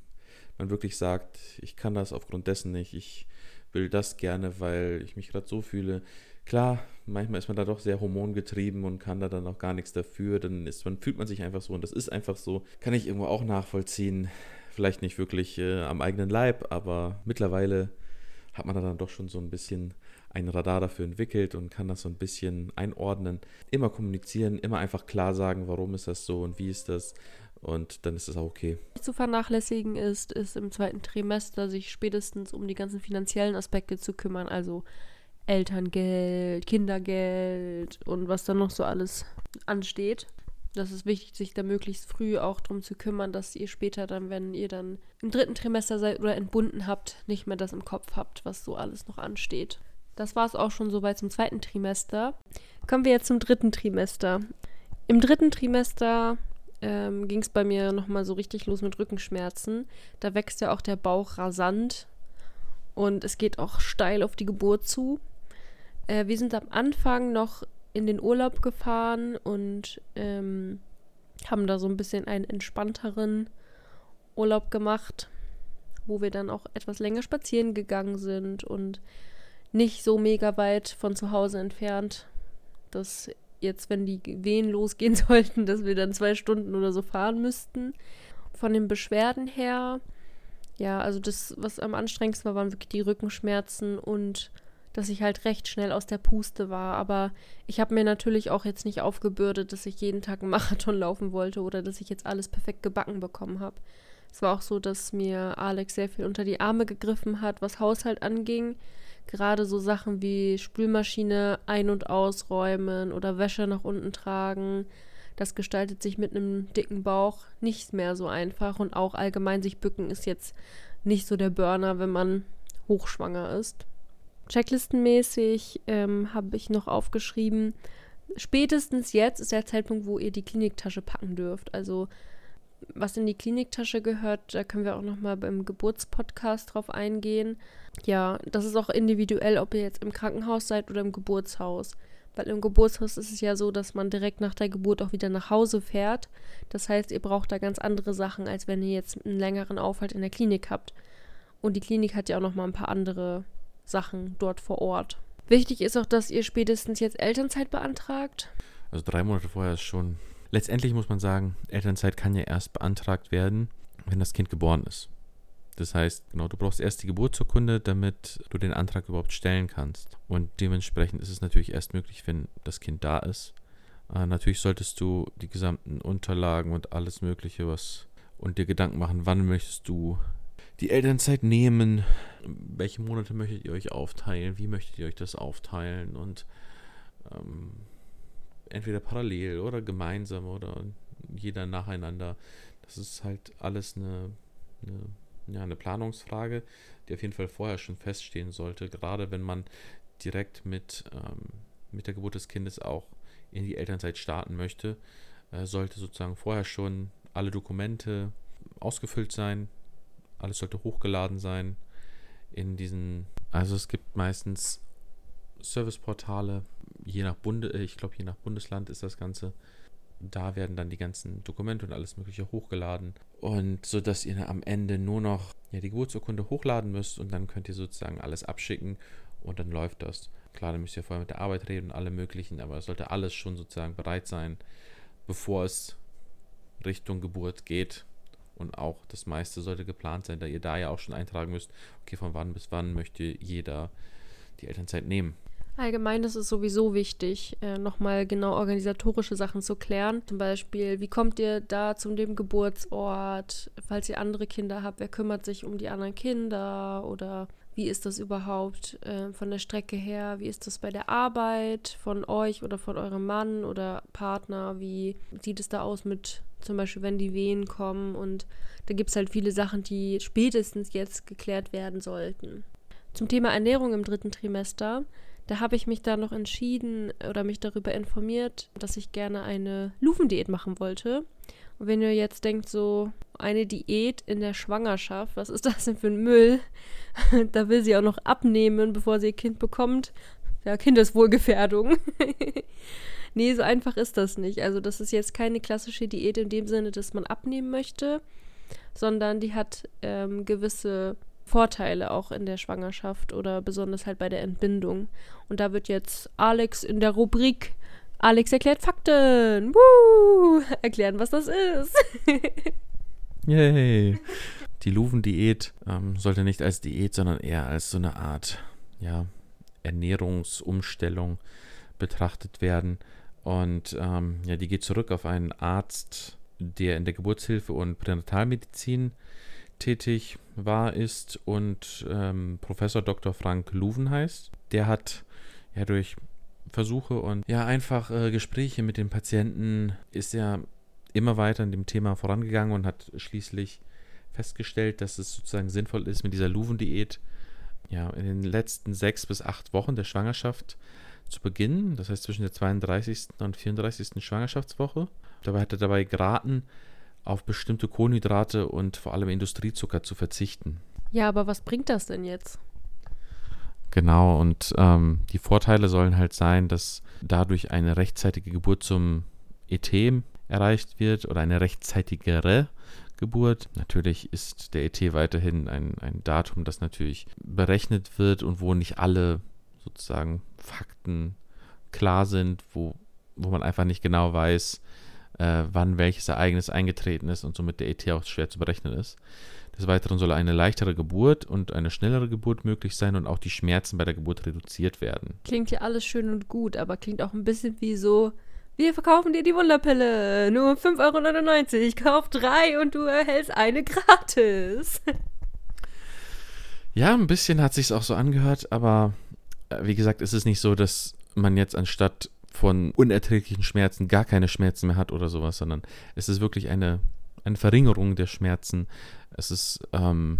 man wirklich sagt, ich kann das aufgrund dessen nicht, ich will das gerne, weil ich mich gerade so fühle. Klar, manchmal ist man da doch sehr hormongetrieben und kann da dann auch gar nichts dafür. Dann ist man, fühlt man sich einfach so und das ist einfach so. Kann ich irgendwo auch nachvollziehen. Vielleicht nicht wirklich äh, am eigenen Leib, aber mittlerweile hat man da dann doch schon so ein bisschen ein Radar dafür entwickelt und kann das so ein bisschen einordnen. Immer kommunizieren, immer einfach klar sagen, warum ist das so und wie ist das. Und dann ist es auch okay. Zu vernachlässigen ist, ist im zweiten Trimester sich spätestens um die ganzen finanziellen Aspekte zu kümmern, also Elterngeld, Kindergeld und was dann noch so alles ansteht. Das ist wichtig, sich da möglichst früh auch darum zu kümmern, dass ihr später dann, wenn ihr dann im dritten Trimester seid oder entbunden habt, nicht mehr das im Kopf habt, was so alles noch ansteht. Das war es auch schon soweit zum zweiten Trimester. Kommen wir jetzt zum dritten Trimester. Im dritten Trimester ähm, ging es bei mir nochmal so richtig los mit Rückenschmerzen. Da wächst ja auch der Bauch rasant und es geht auch steil auf die Geburt zu. Äh, wir sind am Anfang noch in den Urlaub gefahren und ähm, haben da so ein bisschen einen entspannteren Urlaub gemacht, wo wir dann auch etwas länger spazieren gegangen sind und nicht so mega weit von zu Hause entfernt, dass jetzt, wenn die Wehen losgehen sollten, dass wir dann zwei Stunden oder so fahren müssten. Von den Beschwerden her, ja, also das, was am anstrengendsten war, waren wirklich die Rückenschmerzen und dass ich halt recht schnell aus der Puste war. Aber ich habe mir natürlich auch jetzt nicht aufgebürdet, dass ich jeden Tag einen Marathon laufen wollte oder dass ich jetzt alles perfekt gebacken bekommen habe. Es war auch so, dass mir Alex sehr viel unter die Arme gegriffen hat, was Haushalt anging. Gerade so Sachen wie Spülmaschine ein- und ausräumen oder Wäsche nach unten tragen. Das gestaltet sich mit einem dicken Bauch nicht mehr so einfach. Und auch allgemein sich bücken ist jetzt nicht so der Burner, wenn man hochschwanger ist. Checklistenmäßig ähm, habe ich noch aufgeschrieben, spätestens jetzt ist der Zeitpunkt, wo ihr die Kliniktasche packen dürft. Also was in die Kliniktasche gehört, da können wir auch noch mal beim Geburtspodcast drauf eingehen. Ja, das ist auch individuell, ob ihr jetzt im Krankenhaus seid oder im Geburtshaus. Weil im Geburtshaus ist es ja so, dass man direkt nach der Geburt auch wieder nach Hause fährt. Das heißt, ihr braucht da ganz andere Sachen, als wenn ihr jetzt einen längeren Aufhalt in der Klinik habt. Und die Klinik hat ja auch noch mal ein paar andere Sachen dort vor Ort. Wichtig ist auch, dass ihr spätestens jetzt Elternzeit beantragt. Also drei Monate vorher ist schon. Letztendlich muss man sagen, Elternzeit kann ja erst beantragt werden, wenn das Kind geboren ist. Das heißt, genau, du brauchst erst die Geburtsurkunde, damit du den Antrag überhaupt stellen kannst. Und dementsprechend ist es natürlich erst möglich, wenn das Kind da ist. Äh, natürlich solltest du die gesamten Unterlagen und alles Mögliche, was und dir Gedanken machen, wann möchtest du die Elternzeit nehmen, welche Monate möchtet ihr euch aufteilen, wie möchtet ihr euch das aufteilen und ähm, entweder parallel oder gemeinsam oder jeder nacheinander. Das ist halt alles eine, eine, ja, eine Planungsfrage, die auf jeden Fall vorher schon feststehen sollte, gerade wenn man direkt mit, ähm, mit der Geburt des Kindes auch in die Elternzeit starten möchte, äh, sollte sozusagen vorher schon alle Dokumente ausgefüllt sein, alles sollte hochgeladen sein in diesen. Also es gibt meistens Serviceportale, je nach Bunde, äh, ich glaube je nach Bundesland ist das Ganze. Da werden dann die ganzen Dokumente und alles Mögliche hochgeladen. Und so dass ihr am Ende nur noch ja, die Geburtsurkunde hochladen müsst und dann könnt ihr sozusagen alles abschicken und dann läuft das. Klar, dann müsst ihr vorher mit der Arbeit reden und alle möglichen, aber es sollte alles schon sozusagen bereit sein, bevor es Richtung Geburt geht. Und auch das meiste sollte geplant sein, da ihr da ja auch schon eintragen müsst, okay, von wann bis wann möchte jeder die Elternzeit nehmen. Allgemein ist es sowieso wichtig, äh, nochmal genau organisatorische Sachen zu klären. Zum Beispiel, wie kommt ihr da zu dem Geburtsort? Falls ihr andere Kinder habt, wer kümmert sich um die anderen Kinder? Oder wie ist das überhaupt äh, von der Strecke her? Wie ist das bei der Arbeit von euch oder von eurem Mann oder Partner? Wie sieht es da aus mit zum Beispiel, wenn die Wehen kommen? Und da gibt es halt viele Sachen, die spätestens jetzt geklärt werden sollten. Zum Thema Ernährung im dritten Trimester da habe ich mich da noch entschieden oder mich darüber informiert, dass ich gerne eine Luvendiät machen wollte. Und wenn ihr jetzt denkt, so eine Diät in der Schwangerschaft, was ist das denn für ein Müll? da will sie auch noch abnehmen, bevor sie ihr Kind bekommt. Ja, Kindeswohlgefährdung. nee, so einfach ist das nicht. Also, das ist jetzt keine klassische Diät in dem Sinne, dass man abnehmen möchte, sondern die hat ähm, gewisse Vorteile auch in der Schwangerschaft oder besonders halt bei der Entbindung. Und da wird jetzt Alex in der Rubrik Alex erklärt Fakten Woo! erklären, was das ist. Yay! Die Luven-Diät ähm, sollte nicht als Diät, sondern eher als so eine Art ja, Ernährungsumstellung betrachtet werden. Und ähm, ja, die geht zurück auf einen Arzt, der in der Geburtshilfe und Pränatalmedizin tätig war, ist und ähm, Professor Dr. Frank Luven heißt. Der hat ja durch Versuche und ja einfach äh, Gespräche mit den Patienten ist er immer weiter in dem Thema vorangegangen und hat schließlich festgestellt, dass es sozusagen sinnvoll ist, mit dieser Luven-Diät ja, in den letzten sechs bis acht Wochen der Schwangerschaft zu beginnen. Das heißt zwischen der 32. und 34. Schwangerschaftswoche. Dabei hat er dabei geraten, auf bestimmte Kohlenhydrate und vor allem Industriezucker zu verzichten. Ja, aber was bringt das denn jetzt? Genau, und ähm, die Vorteile sollen halt sein, dass dadurch eine rechtzeitige Geburt zum ET erreicht wird oder eine rechtzeitigere Geburt. Natürlich ist der ET weiterhin ein, ein Datum, das natürlich berechnet wird und wo nicht alle sozusagen Fakten klar sind, wo, wo man einfach nicht genau weiß, äh, wann welches Ereignis eingetreten ist und somit der ET auch schwer zu berechnen ist. Des Weiteren soll eine leichtere Geburt und eine schnellere Geburt möglich sein und auch die Schmerzen bei der Geburt reduziert werden. Klingt ja alles schön und gut, aber klingt auch ein bisschen wie so, wir verkaufen dir die Wunderpille, nur 5,99 Euro, kauf drei und du erhältst eine gratis. Ja, ein bisschen hat sich's auch so angehört, aber äh, wie gesagt, es ist nicht so, dass man jetzt anstatt von unerträglichen Schmerzen gar keine Schmerzen mehr hat oder sowas, sondern es ist wirklich eine, eine Verringerung der Schmerzen. Es ist ähm,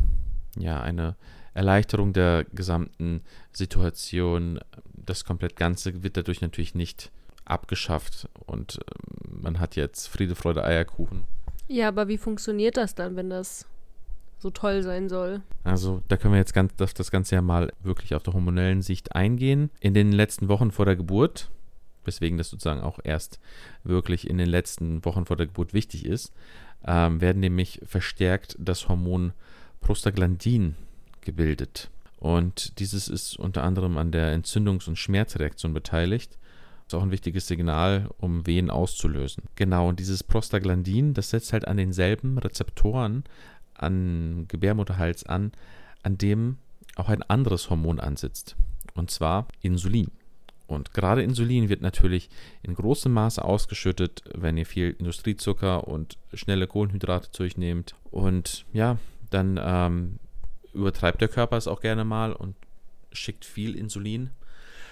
ja eine Erleichterung der gesamten Situation. Das komplett Ganze wird dadurch natürlich nicht abgeschafft und ähm, man hat jetzt Friede, Freude, Eierkuchen. Ja, aber wie funktioniert das dann, wenn das so toll sein soll? Also da können wir jetzt ganz, das, das Ganze ja mal wirklich auf der hormonellen Sicht eingehen. In den letzten Wochen vor der Geburt weswegen das sozusagen auch erst wirklich in den letzten Wochen vor der Geburt wichtig ist, ähm, werden nämlich verstärkt das Hormon Prostaglandin gebildet. Und dieses ist unter anderem an der Entzündungs- und Schmerzreaktion beteiligt. Ist auch ein wichtiges Signal, um Wehen auszulösen. Genau, und dieses Prostaglandin, das setzt halt an denselben Rezeptoren an Gebärmutterhals an, an dem auch ein anderes Hormon ansitzt. Und zwar Insulin. Und gerade Insulin wird natürlich in großem Maße ausgeschüttet, wenn ihr viel Industriezucker und schnelle Kohlenhydrate zu euch nehmt. Und ja, dann ähm, übertreibt der Körper es auch gerne mal und schickt viel Insulin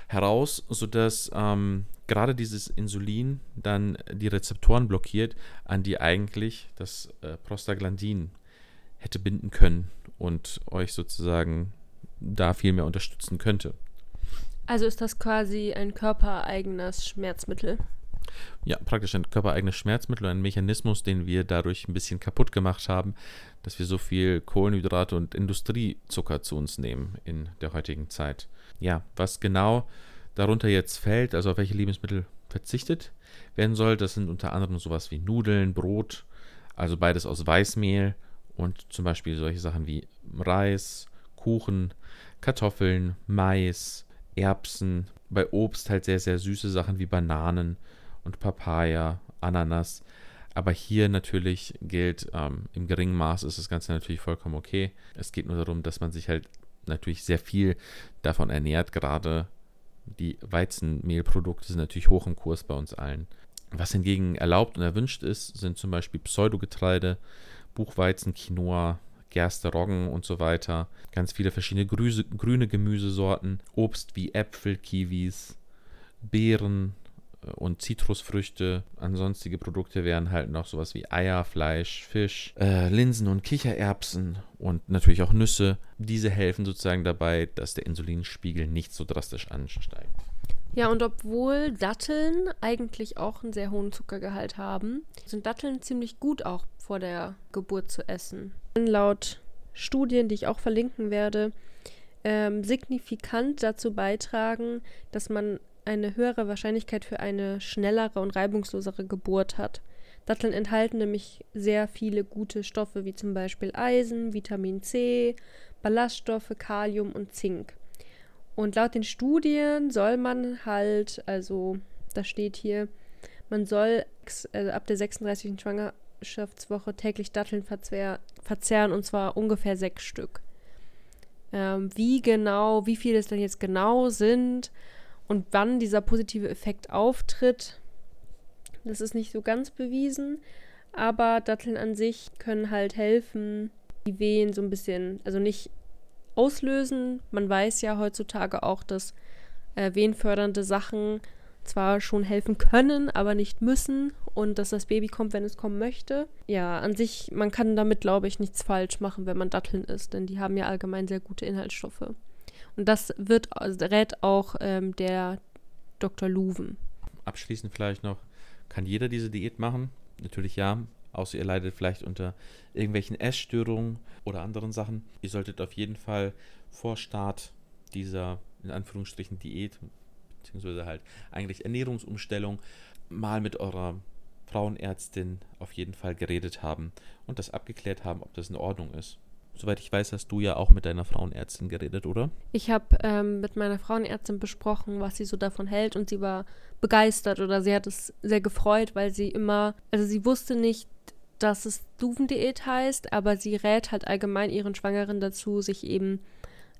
heraus, sodass ähm, gerade dieses Insulin dann die Rezeptoren blockiert, an die eigentlich das äh, Prostaglandin hätte binden können und euch sozusagen da viel mehr unterstützen könnte. Also ist das quasi ein körpereigenes Schmerzmittel? Ja, praktisch ein körpereigenes Schmerzmittel, ein Mechanismus, den wir dadurch ein bisschen kaputt gemacht haben, dass wir so viel Kohlenhydrate und Industriezucker zu uns nehmen in der heutigen Zeit. Ja, was genau darunter jetzt fällt, also auf welche Lebensmittel verzichtet werden soll, das sind unter anderem sowas wie Nudeln, Brot, also beides aus Weißmehl und zum Beispiel solche Sachen wie Reis, Kuchen, Kartoffeln, Mais, Erbsen, bei Obst halt sehr, sehr süße Sachen wie Bananen und Papaya, Ananas. Aber hier natürlich gilt, ähm, im geringen Maß ist das Ganze natürlich vollkommen okay. Es geht nur darum, dass man sich halt natürlich sehr viel davon ernährt. Gerade die Weizenmehlprodukte sind natürlich hoch im Kurs bei uns allen. Was hingegen erlaubt und erwünscht ist, sind zum Beispiel Pseudogetreide, Buchweizen, Quinoa, Gerste, Roggen und so weiter. Ganz viele verschiedene Grüse, grüne Gemüsesorten, Obst wie Äpfel, Kiwis, Beeren äh, und Zitrusfrüchte. Ansonstige Produkte wären halt noch sowas wie Eier, Fleisch, Fisch, äh, Linsen und Kichererbsen und natürlich auch Nüsse. Diese helfen sozusagen dabei, dass der Insulinspiegel nicht so drastisch ansteigt. Ja, und obwohl Datteln eigentlich auch einen sehr hohen Zuckergehalt haben, sind Datteln ziemlich gut auch vor der Geburt zu essen. Laut Studien, die ich auch verlinken werde, ähm, signifikant dazu beitragen, dass man eine höhere Wahrscheinlichkeit für eine schnellere und reibungslosere Geburt hat. Datteln enthalten nämlich sehr viele gute Stoffe wie zum Beispiel Eisen, Vitamin C, Ballaststoffe, Kalium und Zink. Und laut den Studien soll man halt, also da steht hier, man soll also ab der 36. Schwangerschaftswoche täglich Datteln verzehr, verzehren und zwar ungefähr sechs Stück. Ähm, wie genau, wie viele es denn jetzt genau sind und wann dieser positive Effekt auftritt, das ist nicht so ganz bewiesen. Aber Datteln an sich können halt helfen, die Wehen so ein bisschen, also nicht auslösen. Man weiß ja heutzutage auch, dass äh, wehenfördernde Sachen zwar schon helfen können, aber nicht müssen und dass das Baby kommt, wenn es kommen möchte. Ja, an sich, man kann damit, glaube ich, nichts falsch machen, wenn man Datteln isst, denn die haben ja allgemein sehr gute Inhaltsstoffe. Und das wird, also rät auch ähm, der Dr. Luven. Abschließend vielleicht noch, kann jeder diese Diät machen? natürlich ja, außer ihr leidet vielleicht unter irgendwelchen Essstörungen oder anderen Sachen. Ihr solltet auf jeden Fall vor Start dieser in Anführungsstrichen Diät, beziehungsweise halt eigentlich Ernährungsumstellung, mal mit eurer Frauenärztin auf jeden Fall geredet haben und das abgeklärt haben, ob das in Ordnung ist. Soweit ich weiß, hast du ja auch mit deiner Frauenärztin geredet, oder? Ich habe ähm, mit meiner Frauenärztin besprochen, was sie so davon hält und sie war begeistert oder sie hat es sehr gefreut, weil sie immer, also sie wusste nicht, dass es Duvendiät heißt, aber sie rät halt allgemein ihren Schwangeren dazu, sich eben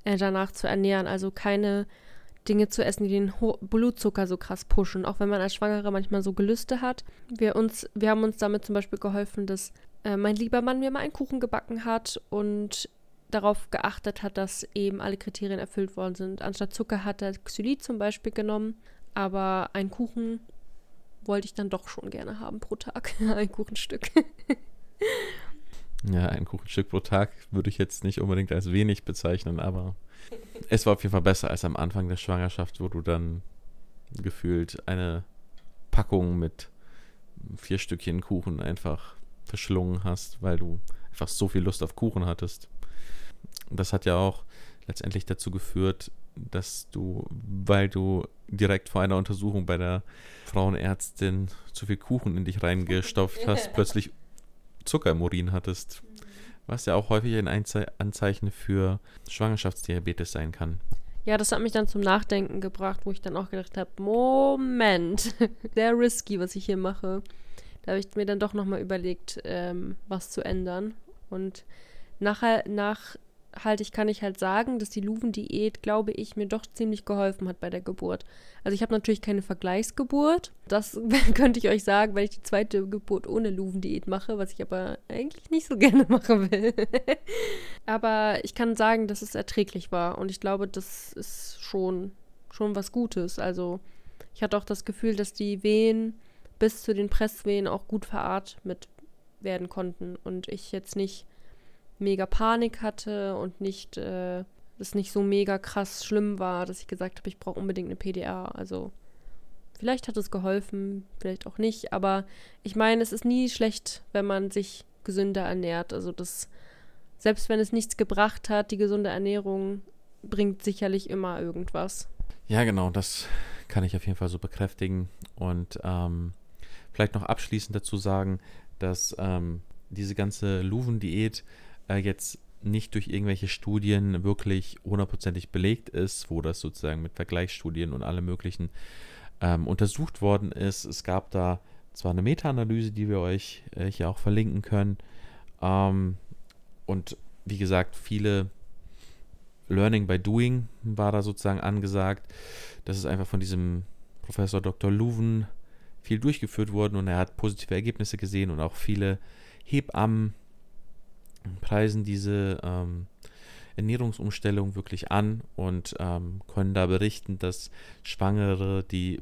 äh, danach zu ernähren. Also keine Dinge zu essen, die den Ho Blutzucker so krass pushen, auch wenn man als Schwangere manchmal so Gelüste hat. Wir, uns, wir haben uns damit zum Beispiel geholfen, dass äh, mein lieber Mann mir mal einen Kuchen gebacken hat und darauf geachtet hat, dass eben alle Kriterien erfüllt worden sind. Anstatt Zucker hat er Xylit zum Beispiel genommen, aber ein Kuchen wollte ich dann doch schon gerne haben pro Tag. ein Kuchenstück. ja, ein Kuchenstück pro Tag würde ich jetzt nicht unbedingt als wenig bezeichnen, aber es war auf jeden Fall besser als am Anfang der Schwangerschaft, wo du dann gefühlt eine Packung mit vier Stückchen Kuchen einfach verschlungen hast, weil du einfach so viel Lust auf Kuchen hattest. Das hat ja auch letztendlich dazu geführt, dass du, weil du direkt vor einer Untersuchung bei der Frauenärztin zu viel Kuchen in dich reingestopft hast, plötzlich Zucker im Urin hattest. Was ja auch häufig ein Anzeichen für Schwangerschaftsdiabetes sein kann. Ja, das hat mich dann zum Nachdenken gebracht, wo ich dann auch gedacht habe, Moment, sehr risky, was ich hier mache. Da habe ich mir dann doch nochmal überlegt, ähm, was zu ändern. Und nachher, nachhaltig kann ich halt sagen, dass die Luven-Diät, glaube ich, mir doch ziemlich geholfen hat bei der Geburt. Also ich habe natürlich keine Vergleichsgeburt. Das könnte ich euch sagen, wenn ich die zweite Geburt ohne Luven-Diät mache, was ich aber eigentlich nicht so gerne machen will. aber ich kann sagen, dass es erträglich war. Und ich glaube, das ist schon, schon was Gutes. Also ich hatte auch das Gefühl, dass die Wehen bis zu den Presswehen auch gut veratmet werden konnten und ich jetzt nicht mega Panik hatte und nicht äh, es nicht so mega krass schlimm war, dass ich gesagt habe, ich brauche unbedingt eine PDA. Also vielleicht hat es geholfen, vielleicht auch nicht, aber ich meine, es ist nie schlecht, wenn man sich gesünder ernährt. Also das, selbst wenn es nichts gebracht hat, die gesunde Ernährung bringt sicherlich immer irgendwas. Ja, genau, das kann ich auf jeden Fall so bekräftigen. Und ähm, Vielleicht noch abschließend dazu sagen, dass ähm, diese ganze Luven-Diät äh, jetzt nicht durch irgendwelche Studien wirklich hundertprozentig belegt ist, wo das sozusagen mit Vergleichsstudien und allem möglichen ähm, untersucht worden ist. Es gab da zwar eine Meta-Analyse, die wir euch äh, hier auch verlinken können. Ähm, und wie gesagt, viele Learning by Doing war da sozusagen angesagt. Das ist einfach von diesem Professor Dr. Luven viel durchgeführt wurden und er hat positive Ergebnisse gesehen und auch viele Hebammen preisen diese ähm, Ernährungsumstellung wirklich an und ähm, können da berichten, dass Schwangere, die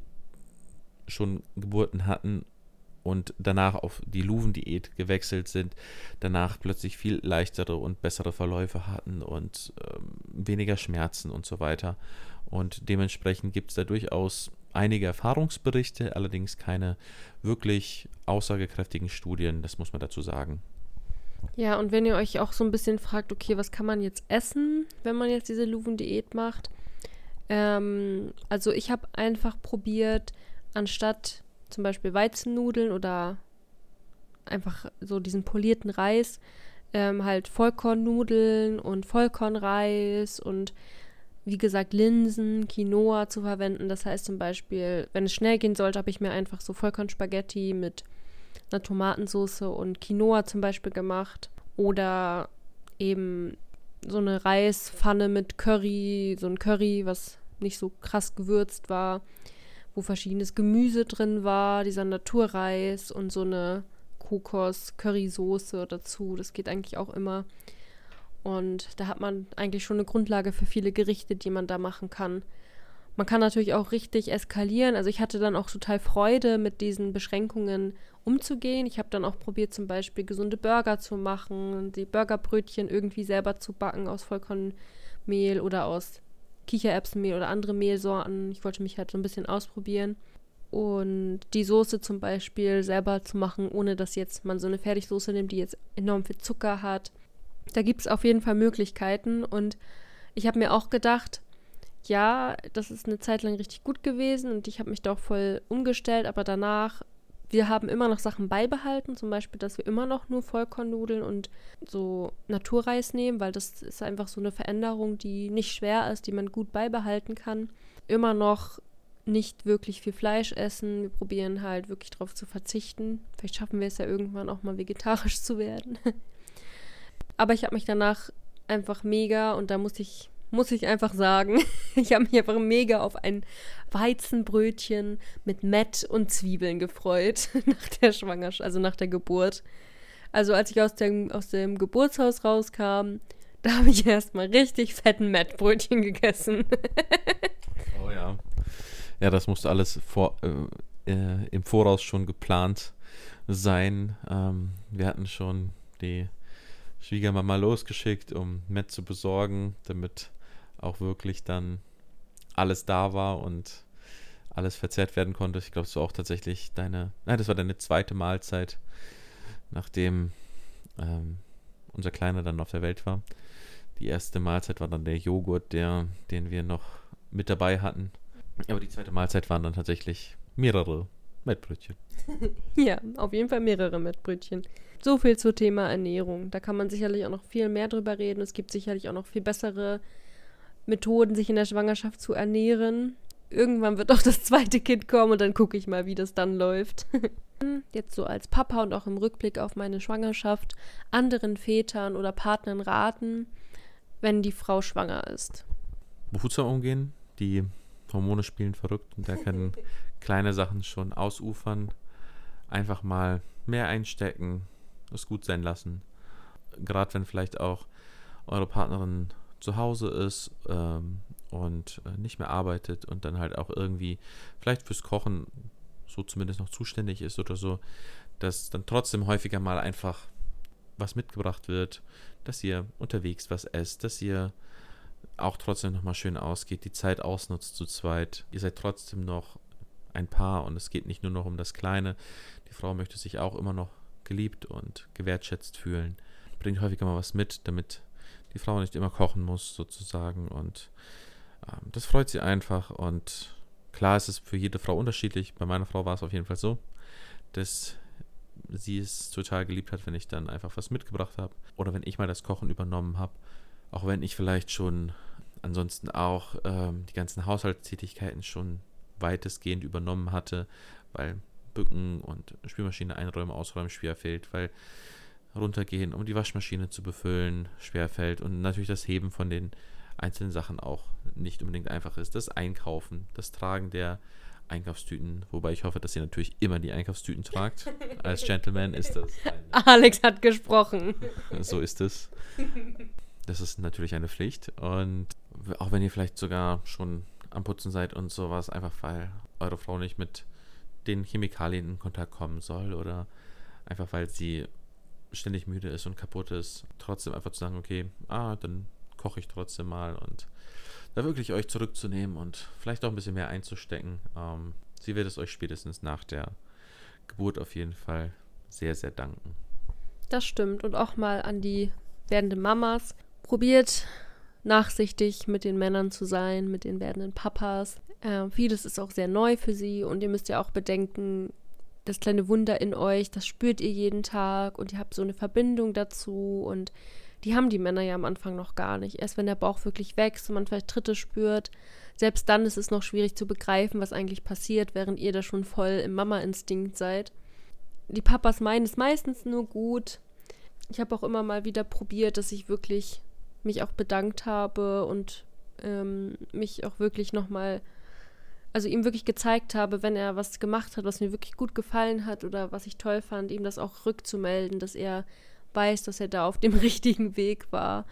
schon Geburten hatten und danach auf die Luven-Diät gewechselt sind, danach plötzlich viel leichtere und bessere Verläufe hatten und ähm, weniger Schmerzen und so weiter. Und dementsprechend gibt es da durchaus einige Erfahrungsberichte, allerdings keine wirklich aussagekräftigen Studien, das muss man dazu sagen. Ja, und wenn ihr euch auch so ein bisschen fragt, okay, was kann man jetzt essen, wenn man jetzt diese Luven-Diät macht? Ähm, also ich habe einfach probiert, anstatt zum Beispiel Weizennudeln oder einfach so diesen polierten Reis, ähm, halt Vollkornnudeln und Vollkornreis und wie gesagt, Linsen, Quinoa zu verwenden. Das heißt zum Beispiel, wenn es schnell gehen sollte, habe ich mir einfach so Vollkornspaghetti mit einer Tomatensauce und Quinoa zum Beispiel gemacht. Oder eben so eine Reispfanne mit Curry, so ein Curry, was nicht so krass gewürzt war, wo verschiedenes Gemüse drin war, dieser Naturreis und so eine Kokos-Currysoße dazu. Das geht eigentlich auch immer. Und da hat man eigentlich schon eine Grundlage für viele Gerichte, die man da machen kann. Man kann natürlich auch richtig eskalieren. Also ich hatte dann auch total Freude, mit diesen Beschränkungen umzugehen. Ich habe dann auch probiert, zum Beispiel gesunde Burger zu machen, die Burgerbrötchen irgendwie selber zu backen aus Vollkornmehl oder aus Kichererbsenmehl oder andere Mehlsorten. Ich wollte mich halt so ein bisschen ausprobieren. Und die Soße zum Beispiel selber zu machen, ohne dass jetzt man so eine Fertigsoße nimmt, die jetzt enorm viel Zucker hat. Da gibt es auf jeden Fall Möglichkeiten. Und ich habe mir auch gedacht, ja, das ist eine Zeit lang richtig gut gewesen und ich habe mich da auch voll umgestellt, aber danach, wir haben immer noch Sachen beibehalten, zum Beispiel, dass wir immer noch nur Vollkornnudeln und so Naturreis nehmen, weil das ist einfach so eine Veränderung, die nicht schwer ist, die man gut beibehalten kann. Immer noch nicht wirklich viel Fleisch essen. Wir probieren halt wirklich darauf zu verzichten. Vielleicht schaffen wir es ja irgendwann auch mal vegetarisch zu werden. Aber ich habe mich danach einfach mega und da muss ich muss ich einfach sagen, ich habe mich einfach mega auf ein Weizenbrötchen mit Mett und Zwiebeln gefreut nach der Schwangerschaft, also nach der Geburt. Also als ich aus dem, aus dem Geburtshaus rauskam, da habe ich erstmal richtig fetten Mettbrötchen gegessen. oh ja. Ja, das musste alles vor, äh, äh, im Voraus schon geplant sein. Ähm, wir hatten schon die Schwiegermama losgeschickt, um Met zu besorgen, damit auch wirklich dann alles da war und alles verzehrt werden konnte. Ich glaube, es war auch tatsächlich deine, nein, das war deine zweite Mahlzeit, nachdem ähm, unser Kleiner dann auf der Welt war. Die erste Mahlzeit war dann der Joghurt, der, den wir noch mit dabei hatten. Aber die zweite Mahlzeit waren dann tatsächlich mehrere Mettbrötchen. ja, auf jeden Fall mehrere Mettbrötchen. So viel zum Thema Ernährung. Da kann man sicherlich auch noch viel mehr drüber reden. Es gibt sicherlich auch noch viel bessere Methoden, sich in der Schwangerschaft zu ernähren. Irgendwann wird auch das zweite Kind kommen und dann gucke ich mal, wie das dann läuft. Jetzt so als Papa und auch im Rückblick auf meine Schwangerschaft anderen Vätern oder Partnern raten, wenn die Frau schwanger ist. Behutsam umgehen, die Hormone spielen verrückt und da können kleine Sachen schon ausufern. Einfach mal mehr einstecken, es gut sein lassen. Gerade wenn vielleicht auch eure Partnerin zu Hause ist ähm, und äh, nicht mehr arbeitet und dann halt auch irgendwie vielleicht fürs Kochen so zumindest noch zuständig ist oder so, dass dann trotzdem häufiger mal einfach was mitgebracht wird, dass ihr unterwegs was esst, dass ihr auch trotzdem nochmal schön ausgeht, die Zeit ausnutzt zu zweit. Ihr seid trotzdem noch ein Paar und es geht nicht nur noch um das Kleine. Die Frau möchte sich auch immer noch geliebt und gewertschätzt fühlen. Bringt häufiger mal was mit, damit die Frau nicht immer kochen muss, sozusagen. Und ähm, das freut sie einfach. Und klar ist es für jede Frau unterschiedlich. Bei meiner Frau war es auf jeden Fall so, dass sie es total geliebt hat, wenn ich dann einfach was mitgebracht habe. Oder wenn ich mal das Kochen übernommen habe. Auch wenn ich vielleicht schon ansonsten auch ähm, die ganzen Haushaltstätigkeiten schon weitestgehend übernommen hatte, weil Bücken und Spülmaschine einräumen, ausräumen schwer fällt, weil runtergehen, um die Waschmaschine zu befüllen, schwerfällt und natürlich das Heben von den einzelnen Sachen auch nicht unbedingt einfach ist. Das Einkaufen, das Tragen der Einkaufstüten, wobei ich hoffe, dass ihr natürlich immer die Einkaufstüten tragt. Als Gentleman ist das. Alex hat gesprochen. So ist es. Das ist natürlich eine Pflicht. Und auch wenn ihr vielleicht sogar schon am Putzen seid und sowas, einfach weil eure Frau nicht mit den Chemikalien in Kontakt kommen soll oder einfach weil sie ständig müde ist und kaputt ist, trotzdem einfach zu sagen, okay, ah, dann koche ich trotzdem mal und da wirklich euch zurückzunehmen und vielleicht auch ein bisschen mehr einzustecken. Ähm, sie wird es euch spätestens nach der Geburt auf jeden Fall sehr, sehr danken. Das stimmt. Und auch mal an die werdenden Mamas. Probiert nachsichtig mit den Männern zu sein, mit den werdenden Papas. Äh, vieles ist auch sehr neu für sie und ihr müsst ja auch bedenken, das kleine Wunder in euch, das spürt ihr jeden Tag und ihr habt so eine Verbindung dazu und die haben die Männer ja am Anfang noch gar nicht. Erst wenn der Bauch wirklich wächst und man vielleicht Tritte spürt, selbst dann ist es noch schwierig zu begreifen, was eigentlich passiert, während ihr da schon voll im Mama-Instinkt seid. Die Papas meinen es meistens nur gut. Ich habe auch immer mal wieder probiert, dass ich wirklich mich auch bedankt habe und ähm, mich auch wirklich nochmal also ihm wirklich gezeigt habe, wenn er was gemacht hat, was mir wirklich gut gefallen hat oder was ich toll fand, ihm das auch rückzumelden, dass er weiß, dass er da auf dem richtigen Weg war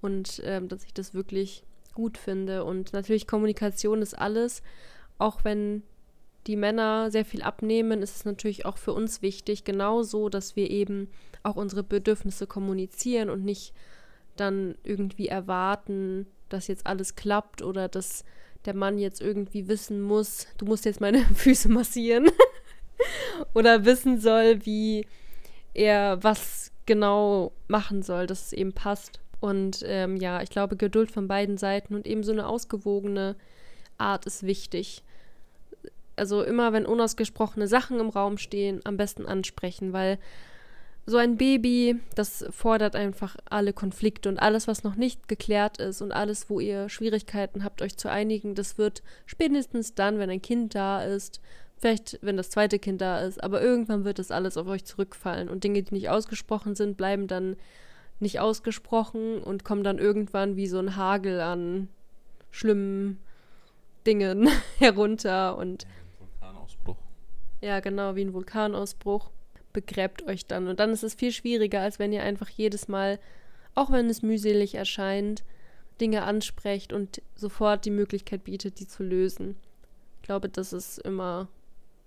und ähm, dass ich das wirklich gut finde. Und natürlich Kommunikation ist alles, auch wenn die Männer sehr viel abnehmen, ist es natürlich auch für uns wichtig, genauso, dass wir eben auch unsere Bedürfnisse kommunizieren und nicht dann irgendwie erwarten, dass jetzt alles klappt oder dass der Mann jetzt irgendwie wissen muss, du musst jetzt meine Füße massieren. Oder wissen soll, wie er was genau machen soll, dass es eben passt. Und ähm, ja, ich glaube, Geduld von beiden Seiten und eben so eine ausgewogene Art ist wichtig. Also immer, wenn unausgesprochene Sachen im Raum stehen, am besten ansprechen, weil so ein Baby, das fordert einfach alle Konflikte und alles, was noch nicht geklärt ist und alles, wo ihr Schwierigkeiten habt, euch zu einigen, das wird spätestens dann, wenn ein Kind da ist, vielleicht wenn das zweite Kind da ist, aber irgendwann wird das alles auf euch zurückfallen und Dinge, die nicht ausgesprochen sind, bleiben dann nicht ausgesprochen und kommen dann irgendwann wie so ein Hagel an schlimmen Dingen herunter und Vulkanausbruch. Ja, genau, wie ein Vulkanausbruch begräbt euch dann. Und dann ist es viel schwieriger, als wenn ihr einfach jedes Mal, auch wenn es mühselig erscheint, Dinge ansprecht und sofort die Möglichkeit bietet, die zu lösen. Ich glaube, das ist immer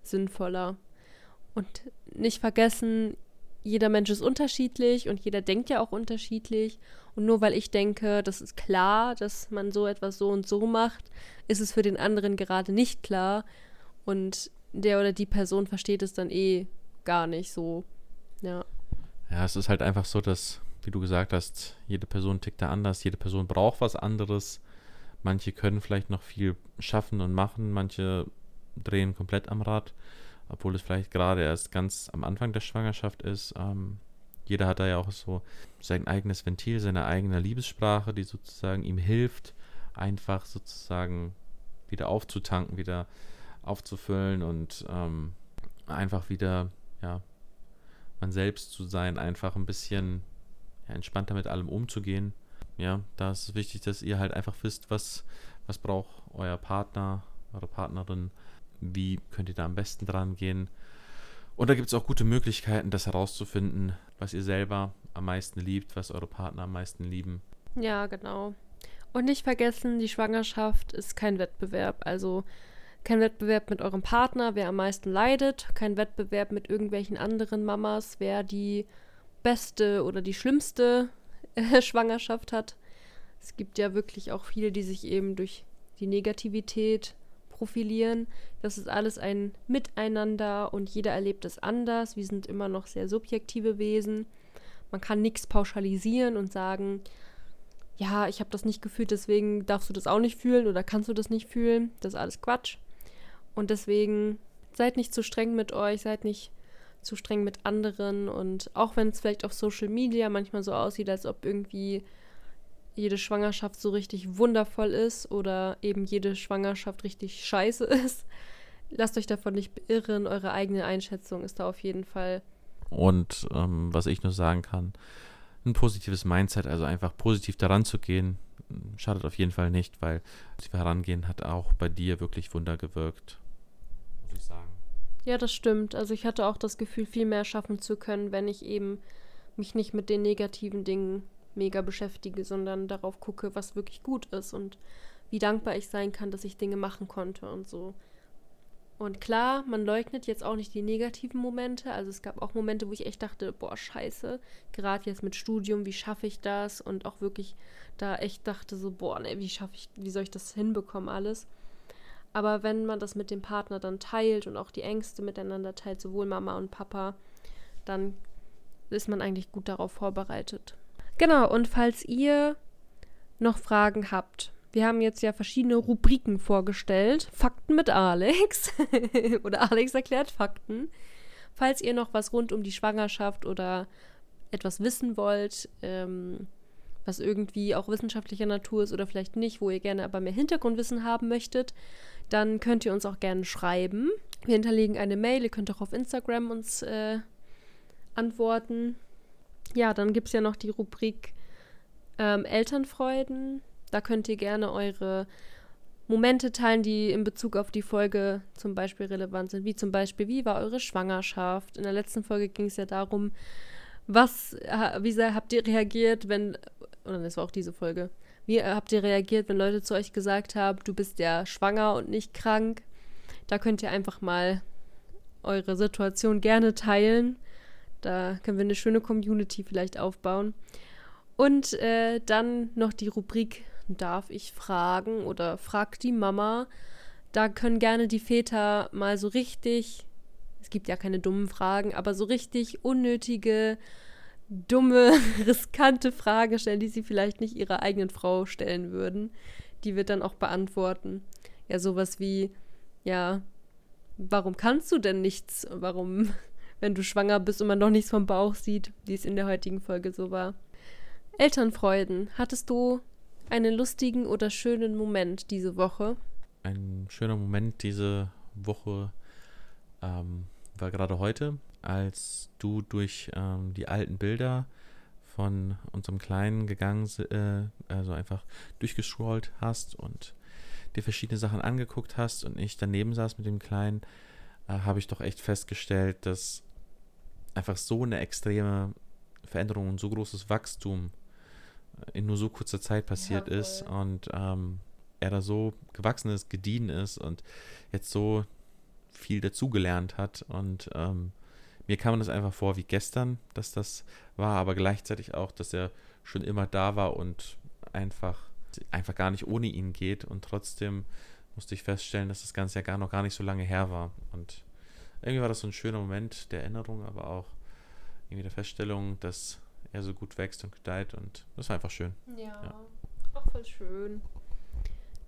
sinnvoller. Und nicht vergessen, jeder Mensch ist unterschiedlich und jeder denkt ja auch unterschiedlich. Und nur weil ich denke, das ist klar, dass man so etwas so und so macht, ist es für den anderen gerade nicht klar. Und der oder die Person versteht es dann eh gar nicht so. Ja. Ja, es ist halt einfach so, dass, wie du gesagt hast, jede Person tickt da anders, jede Person braucht was anderes. Manche können vielleicht noch viel schaffen und machen, manche drehen komplett am Rad, obwohl es vielleicht gerade erst ganz am Anfang der Schwangerschaft ist. Ähm, jeder hat da ja auch so sein eigenes Ventil, seine eigene Liebessprache, die sozusagen ihm hilft, einfach sozusagen wieder aufzutanken, wieder aufzufüllen und ähm, einfach wieder ja, man selbst zu sein, einfach ein bisschen ja, entspannter mit allem umzugehen. Ja, da ist es wichtig, dass ihr halt einfach wisst, was, was braucht euer Partner, eure Partnerin, wie könnt ihr da am besten dran gehen. Und da gibt es auch gute Möglichkeiten, das herauszufinden, was ihr selber am meisten liebt, was eure Partner am meisten lieben. Ja, genau. Und nicht vergessen, die Schwangerschaft ist kein Wettbewerb. Also kein Wettbewerb mit eurem Partner, wer am meisten leidet. Kein Wettbewerb mit irgendwelchen anderen Mamas, wer die beste oder die schlimmste äh, Schwangerschaft hat. Es gibt ja wirklich auch viele, die sich eben durch die Negativität profilieren. Das ist alles ein Miteinander und jeder erlebt es anders. Wir sind immer noch sehr subjektive Wesen. Man kann nichts pauschalisieren und sagen, ja, ich habe das nicht gefühlt, deswegen darfst du das auch nicht fühlen oder kannst du das nicht fühlen. Das ist alles Quatsch. Und deswegen seid nicht zu streng mit euch, seid nicht zu streng mit anderen. Und auch wenn es vielleicht auf Social Media manchmal so aussieht, als ob irgendwie jede Schwangerschaft so richtig wundervoll ist oder eben jede Schwangerschaft richtig scheiße ist, lasst euch davon nicht beirren. Eure eigene Einschätzung ist da auf jeden Fall. Und ähm, was ich nur sagen kann, ein positives Mindset, also einfach positiv daran zu gehen, schadet auf jeden Fall nicht, weil das Herangehen hat auch bei dir wirklich Wunder gewirkt ich sagen. Ja, das stimmt. Also ich hatte auch das Gefühl, viel mehr schaffen zu können, wenn ich eben mich nicht mit den negativen Dingen mega beschäftige, sondern darauf gucke, was wirklich gut ist und wie dankbar ich sein kann, dass ich Dinge machen konnte und so. Und klar, man leugnet jetzt auch nicht die negativen Momente. Also es gab auch Momente, wo ich echt dachte, boah, scheiße, gerade jetzt mit Studium, wie schaffe ich das? Und auch wirklich da echt dachte so, boah, ne, wie schaffe ich, wie soll ich das hinbekommen alles? Aber wenn man das mit dem Partner dann teilt und auch die Ängste miteinander teilt, sowohl Mama und Papa, dann ist man eigentlich gut darauf vorbereitet. Genau, und falls ihr noch Fragen habt, wir haben jetzt ja verschiedene Rubriken vorgestellt. Fakten mit Alex oder Alex erklärt Fakten. Falls ihr noch was rund um die Schwangerschaft oder etwas wissen wollt, ähm, was irgendwie auch wissenschaftlicher Natur ist oder vielleicht nicht, wo ihr gerne aber mehr Hintergrundwissen haben möchtet, dann könnt ihr uns auch gerne schreiben. Wir hinterlegen eine Mail, ihr könnt auch auf Instagram uns äh, antworten. Ja, dann gibt es ja noch die Rubrik ähm, Elternfreuden. Da könnt ihr gerne eure Momente teilen, die in Bezug auf die Folge zum Beispiel relevant sind. Wie zum Beispiel, wie war eure Schwangerschaft? In der letzten Folge ging es ja darum, was, wie habt ihr reagiert, wenn, oder das war auch diese Folge, wie habt ihr reagiert, wenn Leute zu euch gesagt haben, du bist ja schwanger und nicht krank? Da könnt ihr einfach mal eure Situation gerne teilen. Da können wir eine schöne Community vielleicht aufbauen. Und äh, dann noch die Rubrik Darf ich fragen oder fragt die Mama. Da können gerne die Väter mal so richtig, es gibt ja keine dummen Fragen, aber so richtig unnötige, dumme, riskante Fragen stellen, die sie vielleicht nicht ihrer eigenen Frau stellen würden. Die wird dann auch beantworten. Ja, sowas wie, ja, warum kannst du denn nichts? Warum, wenn du schwanger bist und man noch nichts vom Bauch sieht, wie es in der heutigen Folge so war. Elternfreuden. Hattest du einen lustigen oder schönen Moment diese Woche? Ein schöner Moment diese Woche ähm, war gerade heute, als du durch ähm, die alten Bilder von unserem Kleinen gegangen, äh, also einfach durchgescrollt hast und dir verschiedene Sachen angeguckt hast und ich daneben saß mit dem Kleinen, äh, habe ich doch echt festgestellt, dass einfach so eine extreme Veränderung und so großes Wachstum in nur so kurzer Zeit passiert ja, ist und ähm, er da so gewachsen ist, gediehen ist und jetzt so viel dazugelernt hat. Und ähm, mir kam das einfach vor wie gestern, dass das war, aber gleichzeitig auch, dass er schon immer da war und einfach, einfach gar nicht ohne ihn geht. Und trotzdem musste ich feststellen, dass das Ganze ja gar noch gar nicht so lange her war. Und irgendwie war das so ein schöner Moment der Erinnerung, aber auch irgendwie der Feststellung, dass er so gut wächst und gedeiht und das war einfach schön. Ja, ja. auch voll schön.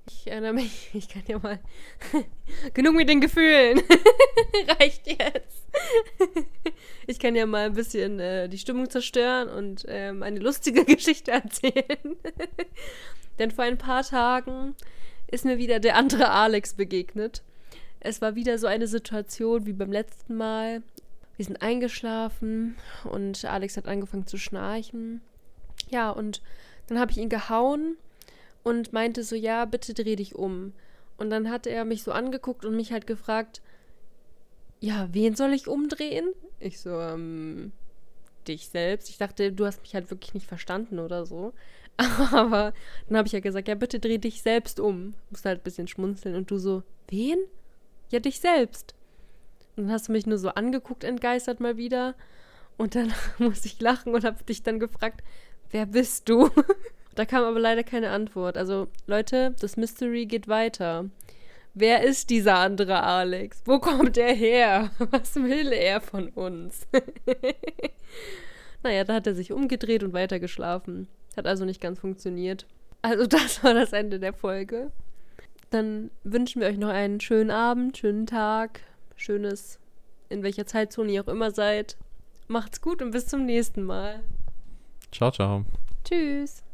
Ich erinnere mich, ich kann ja mal. Genug mit den Gefühlen. Reicht jetzt. ich kann ja mal ein bisschen äh, die Stimmung zerstören und ähm, eine lustige Geschichte erzählen. Denn vor ein paar Tagen ist mir wieder der andere Alex begegnet. Es war wieder so eine Situation wie beim letzten Mal. Wir sind eingeschlafen und Alex hat angefangen zu schnarchen. Ja, und dann habe ich ihn gehauen und meinte so, ja, bitte dreh dich um. Und dann hat er mich so angeguckt und mich halt gefragt, ja, wen soll ich umdrehen? Ich so, ähm, dich selbst. Ich dachte, du hast mich halt wirklich nicht verstanden oder so. Aber dann habe ich ja gesagt, ja, bitte dreh dich selbst um. Musst halt ein bisschen schmunzeln. Und du so, wen? Ja, dich selbst. Und dann hast du mich nur so angeguckt, entgeistert mal wieder. Und dann musste ich lachen und habe dich dann gefragt, wer bist du? da kam aber leider keine Antwort. Also Leute, das Mystery geht weiter. Wer ist dieser andere Alex? Wo kommt er her? Was will er von uns? naja, da hat er sich umgedreht und weitergeschlafen. Hat also nicht ganz funktioniert. Also das war das Ende der Folge. Dann wünschen wir euch noch einen schönen Abend, schönen Tag, schönes, in welcher Zeitzone ihr auch immer seid. Macht's gut und bis zum nächsten Mal. Ciao, ciao. Tschüss.